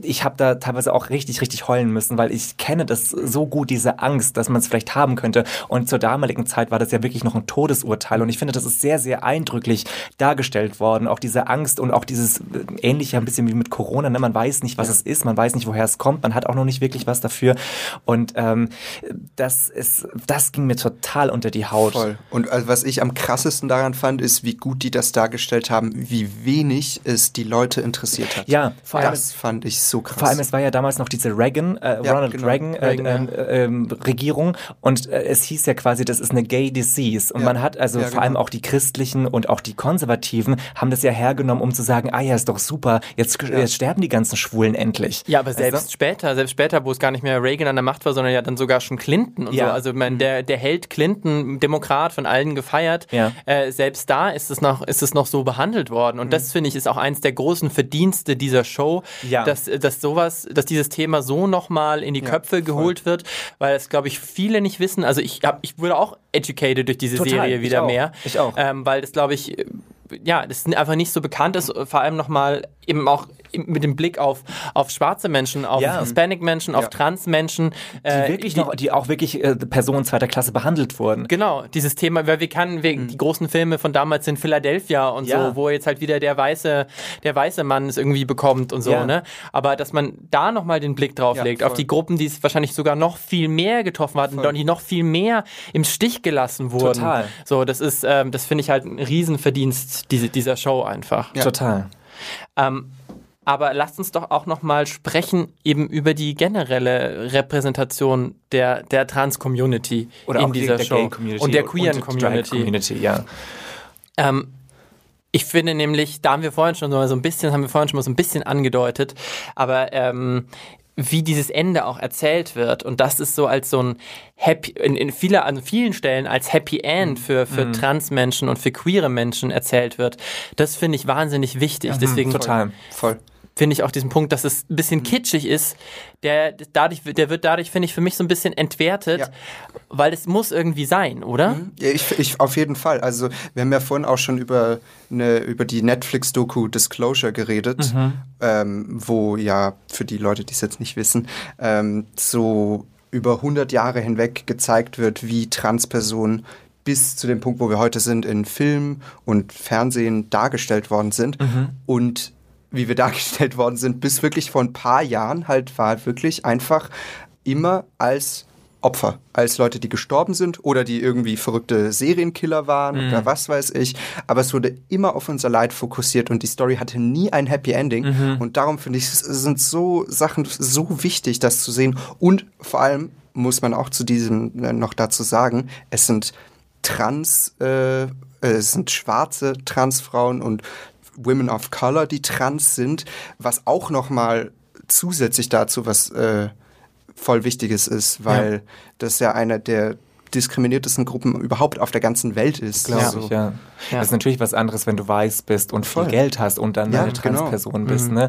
ich habe da teilweise auch richtig, richtig heulen müssen, weil ich kenne das so gut, diese Angst, dass man es vielleicht haben könnte. Und zur damaligen Zeit war das ja wirklich noch ein Todesurteil. Und ich finde, das ist sehr, sehr eindrücklich dargestellt worden. Auch diese Angst und auch dieses äh, ähnliche ein bisschen wie mit Corona. Ne? Man weiß nicht, was ja. es ist, man weiß nicht, woher es kommt, man hat auch noch nicht wirklich was dafür. Und ähm, das ist, das ging mir total unter die Haut. Voll. Und also, was ich am krassesten daran fand, ist, wie gut die das dargestellt haben, wie wenig es die Leute interessiert hat. Ja, vor allem, das fand ich so krass. Vor allem, es war ja damals noch diese Reagan, äh, ja, Ronald genau. Reagan, äh, Reagan äh, ähm, Regierung und äh, es hieß ja quasi, das ist eine Gay Disease und ja. man hat also vor genau. allem auch die Christlichen und auch die Konservativen haben das ja hergenommen, um zu sagen, ah ja, ist doch super, jetzt, jetzt sterben die ganzen Schwulen endlich. Ja, aber selbst also? später, selbst später, wo es gar nicht mehr Reagan an der Macht war, sondern ja dann sogar schon Clinton und ja. so. Also mein, der, der Held Clinton, Demokrat von allen gefeiert, ja. äh, selbst da ist es noch, ist es noch so behandelt worden. Und mhm. das finde ich ist auch eins der großen Verdienste dieser Show, ja. dass, dass sowas, dass dieses Thema so nochmal in die Köpfe geholt wird, weil es, glaube ich, viele nicht wissen. Also ich hab, ich wurde auch educated durch diese Total. Serie wieder ich mehr. Ich auch. Ähm, weil das, glaube ich, ja, das einfach nicht so bekannt ist, vor allem nochmal eben auch mit dem Blick auf, auf schwarze Menschen, auf ja. Hispanic-Menschen, auf ja. Trans-Menschen. Äh, die wirklich die, noch, die auch wirklich äh, Personen zweiter Klasse behandelt wurden. Genau, dieses Thema, weil wir kennen mhm. die großen Filme von damals in Philadelphia und ja. so, wo jetzt halt wieder der weiße, der weiße Mann es irgendwie bekommt und so, ne? Aber dass man da nochmal den Blick drauf legt, auf die Gruppen, die es wahrscheinlich sogar noch viel mehr getroffen hatten, voll. die noch viel mehr im Stich gelassen wurden. Total. So, das ist, ähm, das finde ich halt ein Riesenverdienst diese, dieser Show einfach. Total. Ähm, aber lasst uns doch auch noch mal sprechen eben über die generelle Repräsentation der, der Trans-Community in dieser der Show und der queeren Community. Community ja. Ähm, ich finde nämlich, da haben wir vorhin schon so ein bisschen, haben wir vorhin schon mal so ein bisschen angedeutet, aber ähm, wie dieses Ende auch erzählt wird. Und das ist so als so ein Happy, in, in viele, an vielen Stellen als Happy End für, für mhm. Transmenschen und für queere Menschen erzählt wird. Das finde ich wahnsinnig wichtig. Mhm, Deswegen total, voll finde ich auch diesen Punkt, dass es ein bisschen mhm. kitschig ist, der dadurch, der wird dadurch, finde ich, für mich so ein bisschen entwertet, ja. weil es muss irgendwie sein, oder? Mhm. Ich, ich, auf jeden Fall. Also wir haben ja vorhin auch schon über, eine, über die Netflix-Doku Disclosure geredet, mhm. ähm, wo ja, für die Leute, die es jetzt nicht wissen, ähm, so über 100 Jahre hinweg gezeigt wird, wie Transpersonen bis zu dem Punkt, wo wir heute sind, in Film und Fernsehen dargestellt worden sind. Mhm. Und wie wir dargestellt worden sind, bis wirklich vor ein paar Jahren halt war wirklich einfach immer als Opfer, als Leute, die gestorben sind oder die irgendwie verrückte Serienkiller waren mhm. oder was weiß ich. Aber es wurde immer auf unser Leid fokussiert und die Story hatte nie ein Happy Ending. Mhm. Und darum finde ich, sind so Sachen so wichtig, das zu sehen. Und vor allem muss man auch zu diesem äh, noch dazu sagen, es sind Trans, äh, es sind schwarze Transfrauen und Women of Color, die trans sind, was auch nochmal zusätzlich dazu was äh, voll Wichtiges ist, weil ja. das ja einer der diskriminiertesten Gruppen überhaupt auf der ganzen Welt ist. Glaube ja. ich, ja. ja. Das ist natürlich was anderes, wenn du weiß bist und viel Voll. Geld hast und dann ja, eine genau. Transperson genau. bist. Mhm. Ne?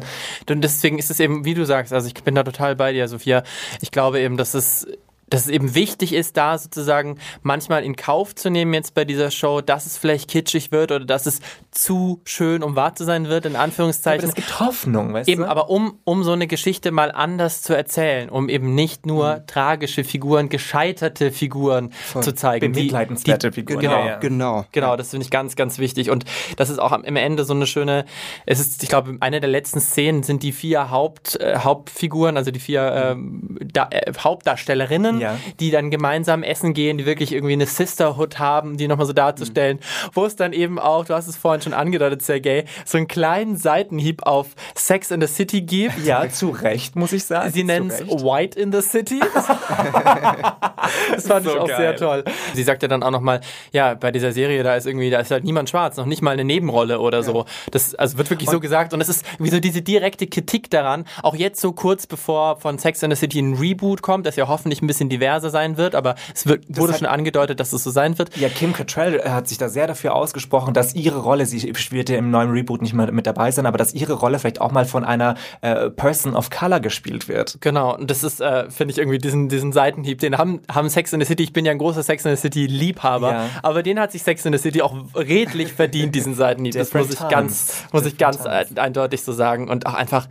Und deswegen ist es eben, wie du sagst, also ich bin da total bei dir, Sophia. Ich glaube eben, dass es dass es eben wichtig ist, da sozusagen manchmal in Kauf zu nehmen jetzt bei dieser Show, dass es vielleicht kitschig wird oder dass es zu schön, um wahr zu sein wird, in Anführungszeichen. Aber es gibt Hoffnung, weißt eben, du? Aber um, um so eine Geschichte mal anders zu erzählen, um eben nicht nur mhm. tragische Figuren, gescheiterte Figuren Voll. zu zeigen. Bemitleidenswerte Figuren. Genau, ja, ja. genau. Genau, das finde ich ganz, ganz wichtig. Und das ist auch am Ende so eine schöne, es ist, ich glaube, eine der letzten Szenen sind die vier Haupt, äh, Hauptfiguren, also die vier ähm, da, äh, Hauptdarstellerinnen, ja. Die dann gemeinsam essen gehen, die wirklich irgendwie eine Sisterhood haben, die nochmal so darzustellen, mhm. wo es dann eben auch, du hast es vorhin schon angedeutet, Sergei, so einen kleinen Seitenhieb auf Sex in the City gibt. Ja, zu Recht, muss ich sagen. Sie nennen es White in the City. das fand so ich auch geil. sehr toll. Sie sagt ja dann auch nochmal, ja, bei dieser Serie, da ist irgendwie, da ist halt niemand schwarz, noch nicht mal eine Nebenrolle oder ja. so. Das also wird wirklich und so gesagt und es ist wie so diese direkte Kritik daran, auch jetzt so kurz bevor von Sex in the City ein Reboot kommt, das ja hoffentlich ein bisschen diverser sein wird, aber es wird, wurde schon angedeutet, dass es so sein wird. Ja, Kim Cattrall hat sich da sehr dafür ausgesprochen, dass ihre Rolle, sie spielt ja im neuen Reboot nicht mehr mit dabei sein, aber dass ihre Rolle vielleicht auch mal von einer äh, Person of Color gespielt wird. Genau, und das ist, äh, finde ich, irgendwie diesen, diesen Seitenhieb, den haben, haben Sex in the City, ich bin ja ein großer Sex in the City Liebhaber, ja. aber den hat sich Sex in the City auch redlich verdient, diesen Seitenhieb. Das muss ich ganz, muss ich ganz eindeutig so sagen. Und auch einfach,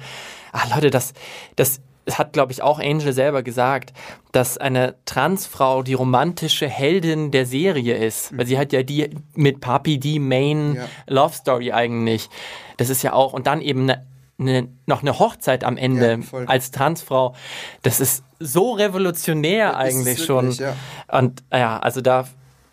ach Leute, das, das hat, glaube ich, auch Angel selber gesagt, dass eine Transfrau die romantische Heldin der Serie ist. Weil sie hat ja die mit Papi die Main ja. Love Story eigentlich. Das ist ja auch, und dann eben eine, eine, noch eine Hochzeit am Ende ja, als Transfrau. Das ist so revolutionär das eigentlich wirklich, schon. Ja. Und ja, also da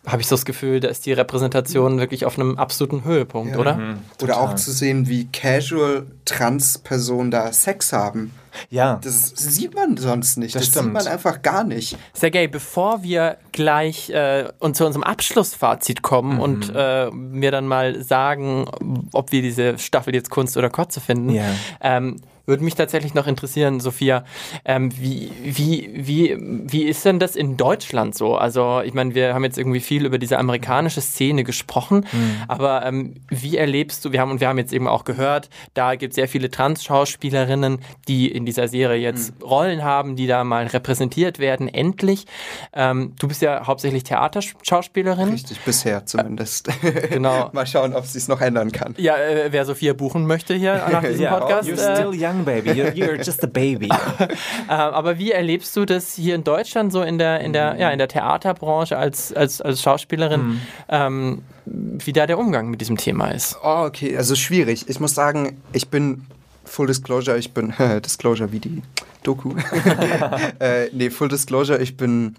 habe ich so das Gefühl, da ist die Repräsentation wirklich auf einem absoluten Höhepunkt, ja. oder? Mhm, oder auch zu sehen, wie casual Trans-Personen da Sex haben. Ja. Das sieht man sonst nicht. Das, das stimmt. sieht man einfach gar nicht. Sergej, bevor wir gleich äh, und zu unserem Abschlussfazit kommen mhm. und äh, mir dann mal sagen, ob wir diese Staffel jetzt Kunst oder Kotze finden, ja. ähm, würde mich tatsächlich noch interessieren, Sophia, ähm, wie, wie, wie, wie ist denn das in Deutschland so? Also, ich meine, wir haben jetzt irgendwie viel über diese amerikanische Szene gesprochen, mhm. aber ähm, wie erlebst du, wir haben, und wir haben jetzt eben auch gehört, da gibt es sehr viele Trans-Schauspielerinnen, die in dieser Serie jetzt mhm. Rollen haben, die da mal repräsentiert werden, endlich. Ähm, du bist ja hauptsächlich Theaterschauspielerin. Richtig, bisher zumindest. Äh, genau. mal schauen, ob sie es noch ändern kann. Ja, äh, wer Sophia buchen möchte hier nach diesem ja, Podcast. You're still young young baby. You're, you're just a baby. Äh, aber wie erlebst du das hier in Deutschland so in der in der ja in der Theaterbranche als als als Schauspielerin? Mhm. Ähm, wie da der Umgang mit diesem Thema ist? Oh, okay, also schwierig. Ich muss sagen, ich bin Full Disclosure, ich bin Disclosure wie die Doku. äh, nee, Full Disclosure, ich bin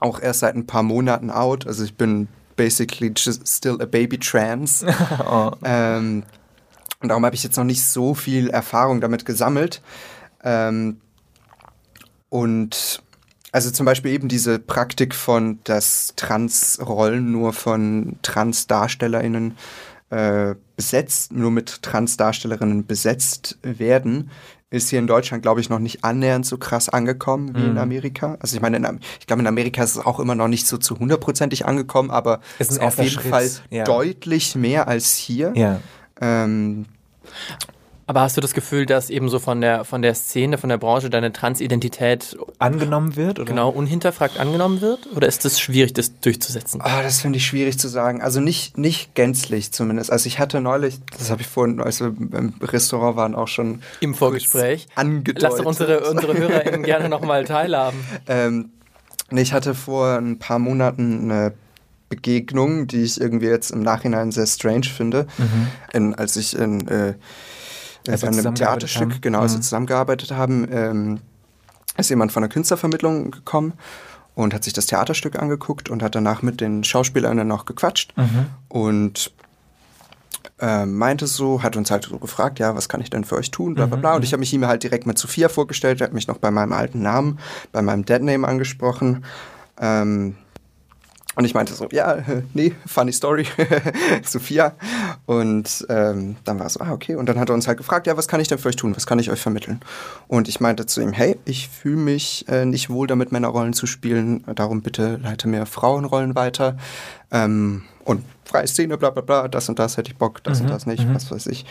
auch erst seit ein paar Monaten out. Also ich bin basically just still a baby trans. oh. ähm, und darum habe ich jetzt noch nicht so viel Erfahrung damit gesammelt. Ähm, und also zum Beispiel eben diese Praktik von, dass Trans-Rollen nur von Trans-DarstellerInnen äh, besetzt, nur mit Trans-Darstellerinnen besetzt werden, ist hier in Deutschland, glaube ich, noch nicht annähernd so krass angekommen wie mhm. in Amerika. Also ich meine, in, ich glaube, in Amerika ist es auch immer noch nicht so zu hundertprozentig angekommen, aber es ist auf jeden Schritt. Fall ja. deutlich mehr als hier. Ja. Ähm, aber hast du das Gefühl, dass eben so von der, von der Szene, von der Branche deine Transidentität angenommen wird? Oder? Genau, unhinterfragt angenommen wird? Oder ist es schwierig, das durchzusetzen? Ah, das finde ich schwierig zu sagen. Also nicht, nicht gänzlich zumindest. Also ich hatte neulich, das habe ich vorhin, als wir im Restaurant waren, auch schon im Vorgespräch angedeutet. Lass doch unsere, unsere HörerInnen gerne nochmal teilhaben. Ähm, ich hatte vor ein paar Monaten eine Begegnung, die ich irgendwie jetzt im Nachhinein sehr strange finde, mhm. in, als ich in, äh, also in einem Theaterstück, haben. genau, mhm. also zusammengearbeitet haben, ähm, ist jemand von der Künstlervermittlung gekommen und hat sich das Theaterstück angeguckt und hat danach mit den Schauspielern noch gequatscht mhm. und äh, meinte so, hat uns halt so gefragt, ja, was kann ich denn für euch tun, bla bla bla. Und mhm, ich habe mich ihm halt direkt mit Sophia vorgestellt, er hat mich noch bei meinem alten Namen, bei meinem Deadname angesprochen. Ähm, und ich meinte so, ja, nee, funny story, Sophia. Und ähm, dann war es so, ah, okay. Und dann hat er uns halt gefragt, ja, was kann ich denn für euch tun? Was kann ich euch vermitteln? Und ich meinte zu ihm, hey, ich fühle mich äh, nicht wohl damit, Männerrollen zu spielen. Darum bitte leite mir Frauenrollen weiter. Ähm, und freie Szene, bla bla bla, das und das hätte ich Bock, das mhm, und das nicht, mhm. was weiß ich.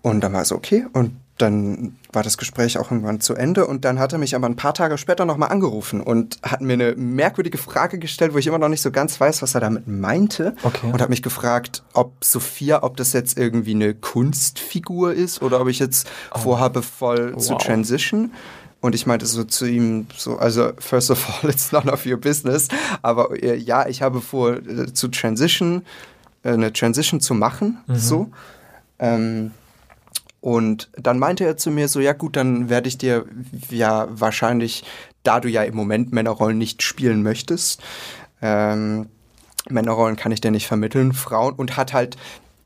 Und dann war es okay. Und dann war das Gespräch auch irgendwann zu Ende und dann hat er mich aber ein paar Tage später nochmal angerufen und hat mir eine merkwürdige Frage gestellt, wo ich immer noch nicht so ganz weiß, was er damit meinte. Okay. Und hat mich gefragt, ob Sophia, ob das jetzt irgendwie eine Kunstfigur ist oder ob ich jetzt oh. vorhabe, voll wow. zu transition. Und ich meinte so zu ihm, so, also first of all, it's none of your business. Aber äh, ja, ich habe vor, äh, zu transition, äh, eine Transition zu machen, mhm. so. Ähm, und dann meinte er zu mir so, ja gut, dann werde ich dir ja wahrscheinlich, da du ja im Moment Männerrollen nicht spielen möchtest, ähm, Männerrollen kann ich dir nicht vermitteln, Frauen und hat halt,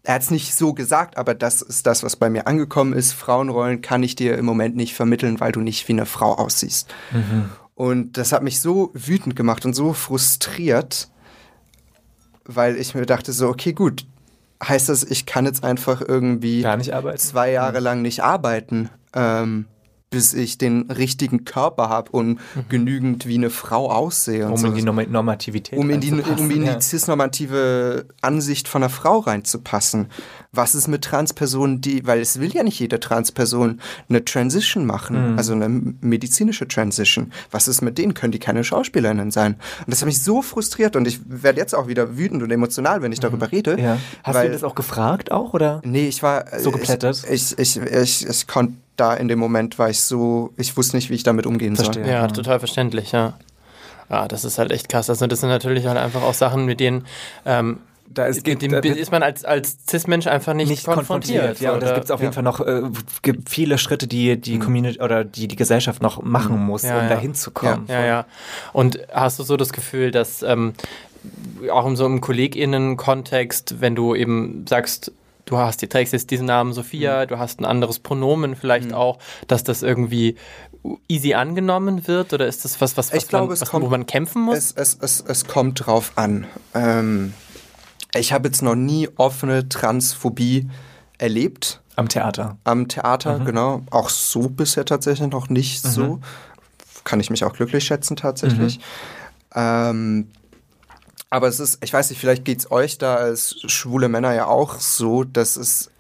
er hat es nicht so gesagt, aber das ist das, was bei mir angekommen ist, Frauenrollen kann ich dir im Moment nicht vermitteln, weil du nicht wie eine Frau aussiehst. Mhm. Und das hat mich so wütend gemacht und so frustriert, weil ich mir dachte so, okay, gut, heißt das, ich kann jetzt einfach irgendwie zwei Jahre lang nicht arbeiten. Ähm, bis ich den richtigen Körper habe und mhm. genügend wie eine Frau aussehe. um so. in die Normativität um in die, um in die ja. cisnormative Ansicht von einer Frau reinzupassen. Was ist mit Transpersonen, die, weil es will ja nicht jede Transperson eine Transition machen, mhm. also eine medizinische Transition. Was ist mit denen? Können die keine Schauspielerinnen sein? Und das hat mich so frustriert und ich werde jetzt auch wieder wütend und emotional, wenn ich darüber mhm. rede. Ja. Hast weil, du das auch gefragt auch oder? Nee, ich war so geplättet. Ich, ich, ich, ich, ich konnte da in dem Moment war ich so, ich wusste nicht, wie ich damit umgehen Verstehe. soll. Ja, total verständlich, ja. Ja, das ist halt echt krass. Also das sind natürlich halt einfach auch Sachen, mit denen ähm, da ist, mit dem, da ist man als, als Cis-Mensch einfach nicht, nicht konfrontiert. konfrontiert. Ja, und es gibt auf ja. jeden Fall noch äh, gibt viele Schritte, die die mhm. Community oder die die Gesellschaft noch machen mhm. muss, ja, um ja. dahin zu kommen. Ja, ja, ja. Und hast du so das Gefühl, dass ähm, auch in so einem KollegInnen-Kontext, wenn du eben sagst, du hast, du trägst jetzt diesen Namen Sophia, mhm. du hast ein anderes Pronomen vielleicht mhm. auch, dass das irgendwie easy angenommen wird oder ist das was, was, was, glaube, man, was kommt, wo man kämpfen muss? Es, es, es, es kommt drauf an. Ähm, ich habe jetzt noch nie offene Transphobie erlebt. Am Theater. Am Theater, mhm. genau. Auch so bisher tatsächlich noch nicht mhm. so. Kann ich mich auch glücklich schätzen tatsächlich. Mhm. Ähm, aber es ist, ich weiß nicht, vielleicht geht es euch da als schwule Männer ja auch so, dass es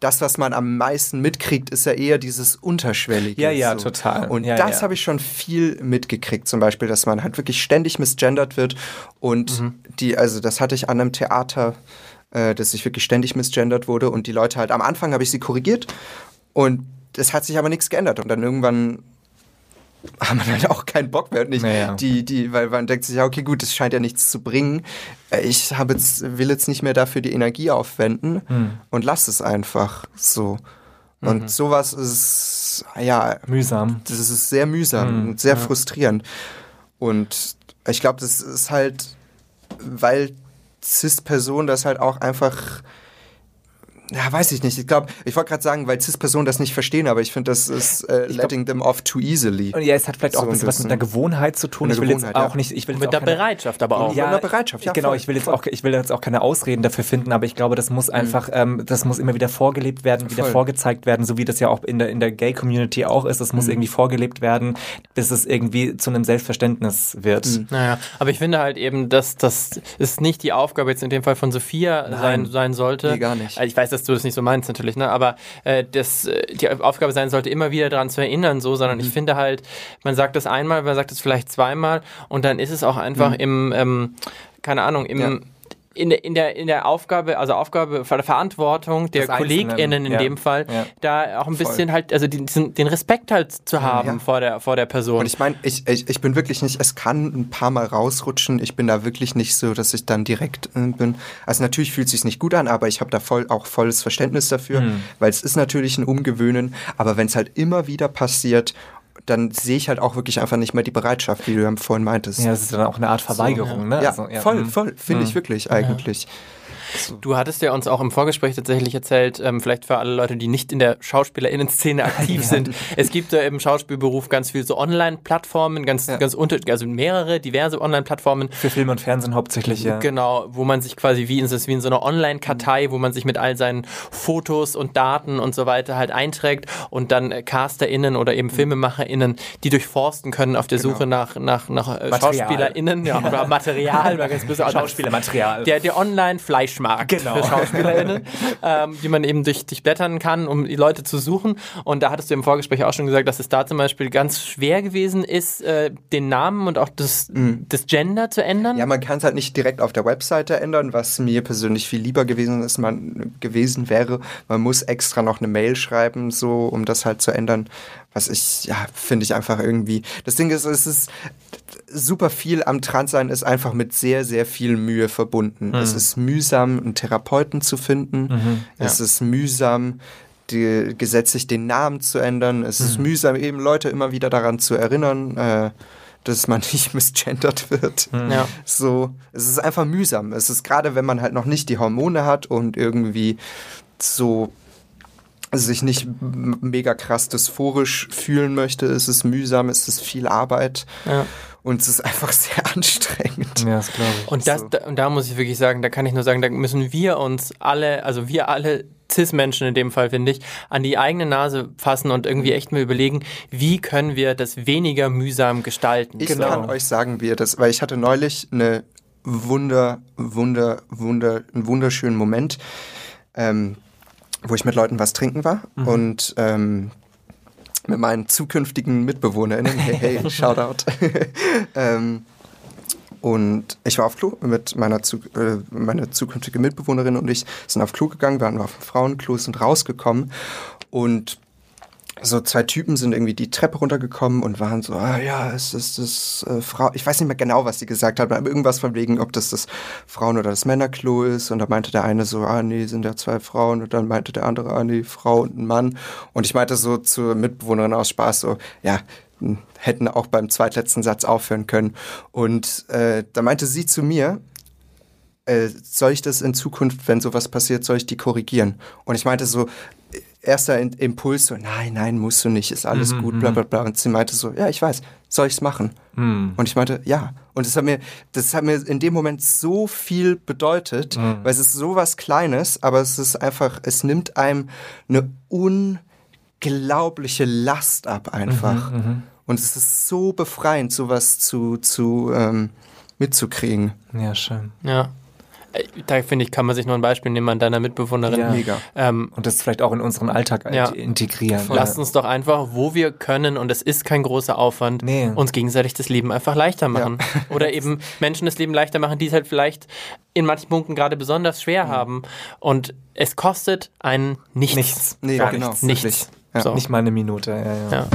das, was man am meisten mitkriegt, ist ja eher dieses Unterschwellige. Ja, ja, so. total. Und ja, das ja. habe ich schon viel mitgekriegt. Zum Beispiel, dass man halt wirklich ständig misgendert wird. Und mhm. die, also das hatte ich an einem Theater, äh, dass ich wirklich ständig misgendert wurde. Und die Leute halt, am Anfang habe ich sie korrigiert. Und es hat sich aber nichts geändert. Und dann irgendwann haben wir halt auch keinen Bock mehr. Nicht naja. die, die, weil man denkt sich, ja, okay, gut, das scheint ja nichts zu bringen. Äh, ich habe jetzt, will jetzt nicht mehr dafür die Energie aufwenden hm. und lass es einfach so. Und mhm. sowas ist, ja. Mühsam. Das ist sehr mühsam hm. und sehr ja. frustrierend. Und ich glaube, das ist halt, weil Cis-Personen das halt auch einfach ja, weiß ich nicht. Ich glaube, ich wollte gerade sagen, weil Cis-Personen das nicht verstehen, aber ich finde, das ist äh, letting glaub, them off too easily. Und ja, es hat vielleicht so auch ein bisschen was mit einer Gewohnheit zu tun. Ich will jetzt auch ja. nicht, ich will mit der keine, Bereitschaft, aber auch. Ja, mit der Bereitschaft, ja. Genau, voll, ich will jetzt voll. auch, ich will jetzt auch keine Ausreden dafür finden, aber ich glaube, das muss mhm. einfach, mhm. ähm, das muss immer wieder vorgelebt werden, wieder voll. vorgezeigt werden, so wie das ja auch in der in der Gay-Community auch ist. Das muss mhm. irgendwie vorgelebt werden, bis es irgendwie zu einem Selbstverständnis wird. Mhm. Naja, aber ich finde halt eben, dass das ist nicht die Aufgabe jetzt in dem Fall von Sophia sein sein sollte. Nee, gar nicht. Ich weiß, dass du das nicht so meinst natürlich, ne? Aber äh, das, äh, die Aufgabe sein sollte, immer wieder daran zu erinnern, so, sondern mhm. ich finde halt, man sagt das einmal, man sagt es vielleicht zweimal und dann ist es auch einfach mhm. im, ähm, keine Ahnung, im ja in der, in der, in der Aufgabe, also Aufgabe, Verantwortung der KollegInnen in ja. dem Fall, ja. da auch ein bisschen Voll. halt, also den, den Respekt halt zu haben ja. vor, der, vor der Person. Und ich meine, ich, ich, ich bin wirklich nicht, es kann ein paar Mal rausrutschen, ich bin da wirklich nicht so, dass ich dann direkt äh, bin. Also natürlich fühlt es sich nicht gut an, aber ich habe da voll, auch volles Verständnis dafür, mhm. weil es ist natürlich ein Umgewöhnen, aber wenn es halt immer wieder passiert dann sehe ich halt auch wirklich einfach nicht mehr die Bereitschaft, wie du ja vorhin meintest. Ja, das ist dann auch eine Art Verweigerung, so, ja. ne? Ja, also, ja. voll, mhm. voll, finde mhm. ich wirklich eigentlich. Du hattest ja uns auch im Vorgespräch tatsächlich erzählt, ähm, vielleicht für alle Leute, die nicht in der SchauspielerInnen-Szene aktiv sind. Es gibt ja im Schauspielberuf ganz viel so Online-Plattformen, ganz, ja. ganz unter, also mehrere, diverse Online-Plattformen. Für Film und Fernsehen hauptsächlich, ja. Genau, wo man sich quasi wie in, wie in so einer Online-Kartei, wo man sich mit all seinen Fotos und Daten und so weiter halt einträgt und dann äh, CasterInnen oder eben mhm. FilmemacherInnen, die durchforsten können auf der genau. Suche nach, nach, nach äh, SchauspielerInnen ja, oder Material, war ganz böse. Schauspielermaterial. Der, der Online-Fleisch Benchmark genau. für SchauspielerInnen, ähm, die man eben durch, durchblättern kann, um die Leute zu suchen. Und da hattest du im Vorgespräch auch schon gesagt, dass es da zum Beispiel ganz schwer gewesen ist, äh, den Namen und auch das, mhm. das Gender zu ändern. Ja, man kann es halt nicht direkt auf der Webseite ändern, was mir persönlich viel lieber gewesen ist, man gewesen wäre. Man muss extra noch eine Mail schreiben, so, um das halt zu ändern. Was ich, ja, finde ich einfach irgendwie. Das Ding ist, es ist super viel am Transsein ist einfach mit sehr, sehr viel Mühe verbunden. Mhm. Es ist mühsam, einen Therapeuten zu finden. Mhm, ja. Es ist mühsam, die, gesetzlich den Namen zu ändern. Es mhm. ist mühsam, eben Leute immer wieder daran zu erinnern, äh, dass man nicht misgendert wird. Mhm. Ja. So, es ist einfach mühsam. Es ist gerade, wenn man halt noch nicht die Hormone hat und irgendwie so sich nicht mega krass dysphorisch fühlen möchte, es ist mühsam, es ist viel Arbeit. Ja. Und es ist einfach sehr anstrengend. Ja, das glaube ich. Und, das, so. da, und da muss ich wirklich sagen, da kann ich nur sagen, da müssen wir uns alle, also wir alle Cis-Menschen in dem Fall, finde ich, an die eigene Nase fassen und irgendwie echt mal überlegen, wie können wir das weniger mühsam gestalten. Ich genau. kann euch sagen, wie ihr das, weil ich hatte neulich eine wunder, wunder, wunder, einen wunderschönen Moment, ähm, wo ich mit Leuten was trinken war mhm. und ähm, mit meinen zukünftigen MitbewohnerInnen, hey, hey, Shoutout, ähm, und ich war auf Klo mit meiner, zu, äh, meine zukünftige Mitbewohnerin und ich sind auf Klo gegangen, waren auf dem Frauenklo, sind rausgekommen und so zwei Typen sind irgendwie die Treppe runtergekommen und waren so, ah ja, es ist das äh, Frau, ich weiß nicht mehr genau, was sie gesagt haben, aber irgendwas von wegen, ob das das Frauen- oder das Männerklo ist und da meinte der eine so, ah nee, sind ja zwei Frauen und dann meinte der andere, ah nee, Frau und ein Mann und ich meinte so zur Mitbewohnerin aus Spaß so, ja, hätten auch beim zweitletzten Satz aufhören können. Und äh, da meinte sie zu mir, äh, soll ich das in Zukunft, wenn sowas passiert, soll ich die korrigieren? Und ich meinte so, erster Impuls so, nein, nein, musst du nicht, ist alles mhm, gut, bla mhm. bla bla. Und sie meinte so, ja, ich weiß, soll ich es machen? Mhm. Und ich meinte, ja. Und das hat mir, das hat mir in dem Moment so viel bedeutet, mhm. weil es ist so was Kleines, aber es ist einfach, es nimmt einem eine unglaubliche Last ab einfach. Mhm, mhm. Und es ist so befreiend, sowas zu, zu ähm, mitzukriegen. Ja, schön. Ja. Äh, da finde ich, kann man sich nur ein Beispiel nehmen an deiner Mitbewohnerin. Ja. Mega. Ähm, und das vielleicht auch in unseren Alltag ja. integrieren. Lasst uns doch einfach, wo wir können, und es ist kein großer Aufwand, nee. uns gegenseitig das Leben einfach leichter machen. Ja. Oder eben Menschen das Leben leichter machen, die es halt vielleicht in manchen Punkten gerade besonders schwer mhm. haben. Und es kostet einen nichts. Nichts. Nee, Gar genau. Nichts. So. Nicht mal eine Minute. ja. ja.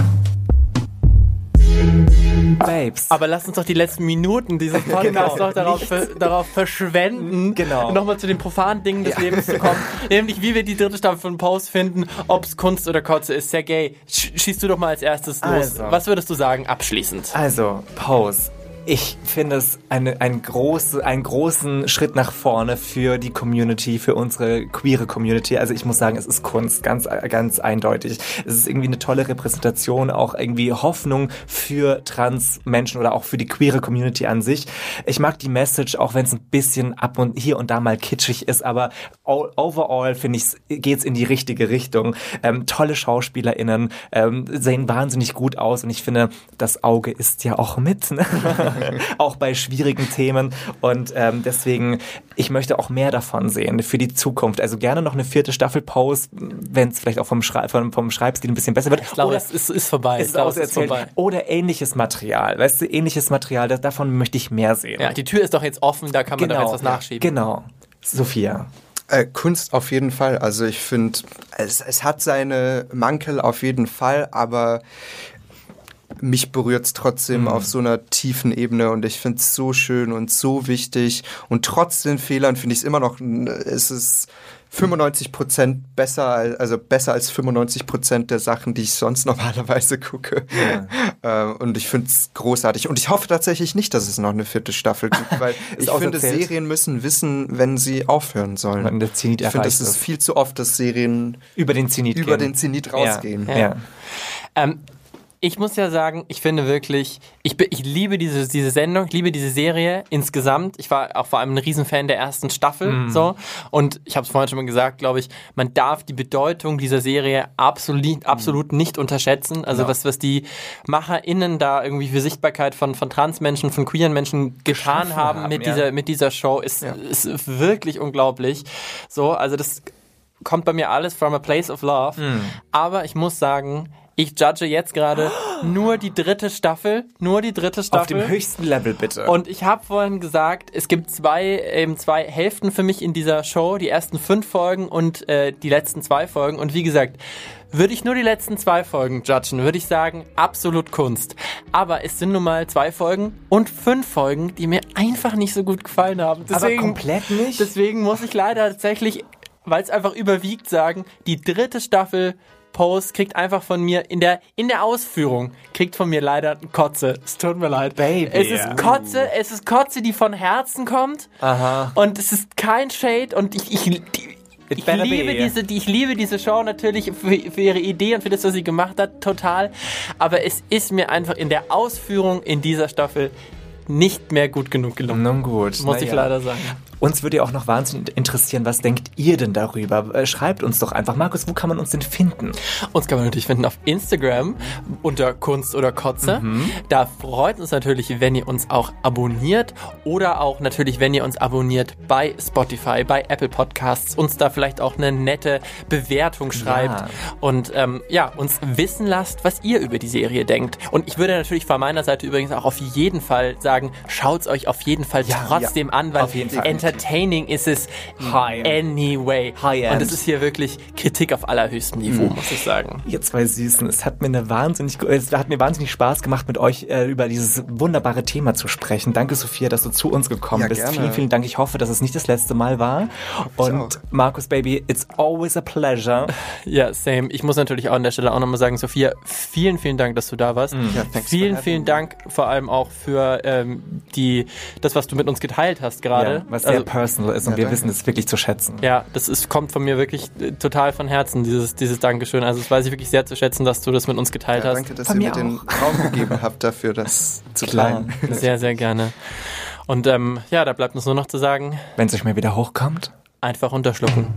Babes. Aber lass uns doch die letzten Minuten dieses Podcasts genau. noch darauf, darauf verschwenden, genau. nochmal zu den profanen Dingen des ja. Lebens zu kommen. Nämlich, wie wir die dritte Staffel von Pose finden, ob es Kunst oder Kotze ist. Sergej, schießt du doch mal als erstes los. Also. Was würdest du sagen, abschließend? Also, Pose ich finde es eine, ein große, einen großen Schritt nach vorne für die Community, für unsere queere Community. Also ich muss sagen, es ist Kunst, ganz, ganz eindeutig. Es ist irgendwie eine tolle Repräsentation, auch irgendwie Hoffnung für Trans-Menschen oder auch für die queere Community an sich. Ich mag die Message, auch wenn es ein bisschen ab und hier und da mal kitschig ist, aber all, overall finde ich, geht's in die richtige Richtung. Ähm, tolle SchauspielerInnen ähm, sehen wahnsinnig gut aus und ich finde, das Auge ist ja auch mit. Ne? auch bei schwierigen Themen. Und ähm, deswegen, ich möchte auch mehr davon sehen für die Zukunft. Also gerne noch eine vierte Staffel Pause, wenn es vielleicht auch vom, Schrei vom, vom Schreibstil ein bisschen besser wird. Ich glaube, es ist, ist vorbei. Ist glaube, ist vorbei. Oder ähnliches Material. Weißt du, ähnliches Material, das, davon möchte ich mehr sehen. Ja, die Tür ist doch jetzt offen, da kann man genau, doch jetzt was nachschieben. Genau. Sophia. Äh, Kunst auf jeden Fall. Also ich finde, es, es hat seine Mankel auf jeden Fall, aber mich berührt es trotzdem mhm. auf so einer tiefen Ebene und ich finde es so schön und so wichtig. Und trotz den Fehlern finde ich es immer noch, es ist 95 Prozent besser, also besser als 95 Prozent der Sachen, die ich sonst normalerweise gucke. Ja. Äh, und ich finde es großartig. Und ich hoffe tatsächlich nicht, dass es noch eine vierte Staffel gibt, weil ich finde, Serien müssen wissen, wenn sie aufhören sollen. Und der Zenit ich finde, es ist viel zu oft, dass Serien über den Zenit, über den Zenit rausgehen. Ja. ja. Ähm, ich muss ja sagen, ich finde wirklich, ich, ich liebe diese, diese Sendung, ich liebe diese Serie insgesamt. Ich war auch vor allem ein Riesenfan der ersten Staffel. Mm. so Und ich habe es vorhin schon mal gesagt, glaube ich, man darf die Bedeutung dieser Serie absolut, absolut nicht unterschätzen. Also ja. was, was die MacherInnen da irgendwie für Sichtbarkeit von, von Transmenschen, von queeren Menschen getan haben, haben, mit, ja. dieser, mit dieser Show, ist, ja. ist wirklich unglaublich. So, also das kommt bei mir alles from a place of love. Mm. Aber ich muss sagen, ich judge jetzt gerade nur die dritte Staffel, nur die dritte Staffel. Auf dem höchsten Level bitte. Und ich habe vorhin gesagt, es gibt zwei, eben zwei Hälften für mich in dieser Show, die ersten fünf Folgen und äh, die letzten zwei Folgen. Und wie gesagt, würde ich nur die letzten zwei Folgen judgen, würde ich sagen, absolut Kunst. Aber es sind nun mal zwei Folgen und fünf Folgen, die mir einfach nicht so gut gefallen haben. Deswegen, Aber komplett nicht? Deswegen muss ich leider tatsächlich, weil es einfach überwiegt, sagen, die dritte Staffel Post kriegt einfach von mir in der, in der Ausführung, kriegt von mir leider Kotze. Es tut mir leid. Baby. Es ist Kotze, es ist Kotze, die von Herzen kommt. Aha. Und es ist kein Shade und ich, ich, ich liebe, diese, die, ich liebe diese Show natürlich für, für, ihre Idee und für das, was sie gemacht hat, total. Aber es ist mir einfach in der Ausführung in dieser Staffel nicht mehr gut genug gelungen. Nun gut. Muss ich ja. leider sagen. Uns würde ja auch noch wahnsinnig interessieren, was denkt ihr denn darüber? Äh, schreibt uns doch einfach. Markus, wo kann man uns denn finden? Uns kann man natürlich finden auf Instagram unter Kunst oder Kotze. Mhm. Da freut uns natürlich, wenn ihr uns auch abonniert oder auch natürlich, wenn ihr uns abonniert bei Spotify, bei Apple Podcasts, uns da vielleicht auch eine nette Bewertung schreibt ja. und ähm, ja, uns wissen lasst, was ihr über die Serie denkt. Und ich würde natürlich von meiner Seite übrigens auch auf jeden Fall sagen, schaut's euch auf jeden Fall ja, trotzdem ja. an, weil entertaining ist es High. anyway. High end. Und es ist hier wirklich Kritik auf allerhöchstem Niveau, mhm. muss ich sagen. Ihr zwei Süßen, es hat mir eine wahnsinnig, es hat mir wahnsinnig Spaß gemacht, mit euch äh, über dieses wunderbare Thema zu sprechen. Danke, Sophia, dass du zu uns gekommen ja, bist. Gerne. Vielen, vielen Dank. Ich hoffe, dass es nicht das letzte Mal war. Und Markus Baby, it's always a pleasure. Ja, same. Ich muss natürlich auch an der Stelle auch nochmal sagen, Sophia, vielen, vielen Dank, dass du da warst. Mhm. Ja, vielen, vielen Dank vor allem auch für ähm, die, das, was du mit uns geteilt hast gerade. Ja, was sehr also, personal ist und ja, wir danke. wissen es wirklich zu schätzen. Ja, das ist, kommt von mir wirklich äh, total von Herzen, dieses, dieses Dankeschön. Also das weiß ich wirklich sehr zu schätzen, dass du das mit uns geteilt ja, hast. Danke, dass von ihr mir den Raum gegeben habt dafür, das zu teilen. Sehr, sehr gerne. Und ähm, ja, da bleibt uns nur noch zu sagen. Wenn es euch mal wieder hochkommt. Einfach unterschlucken.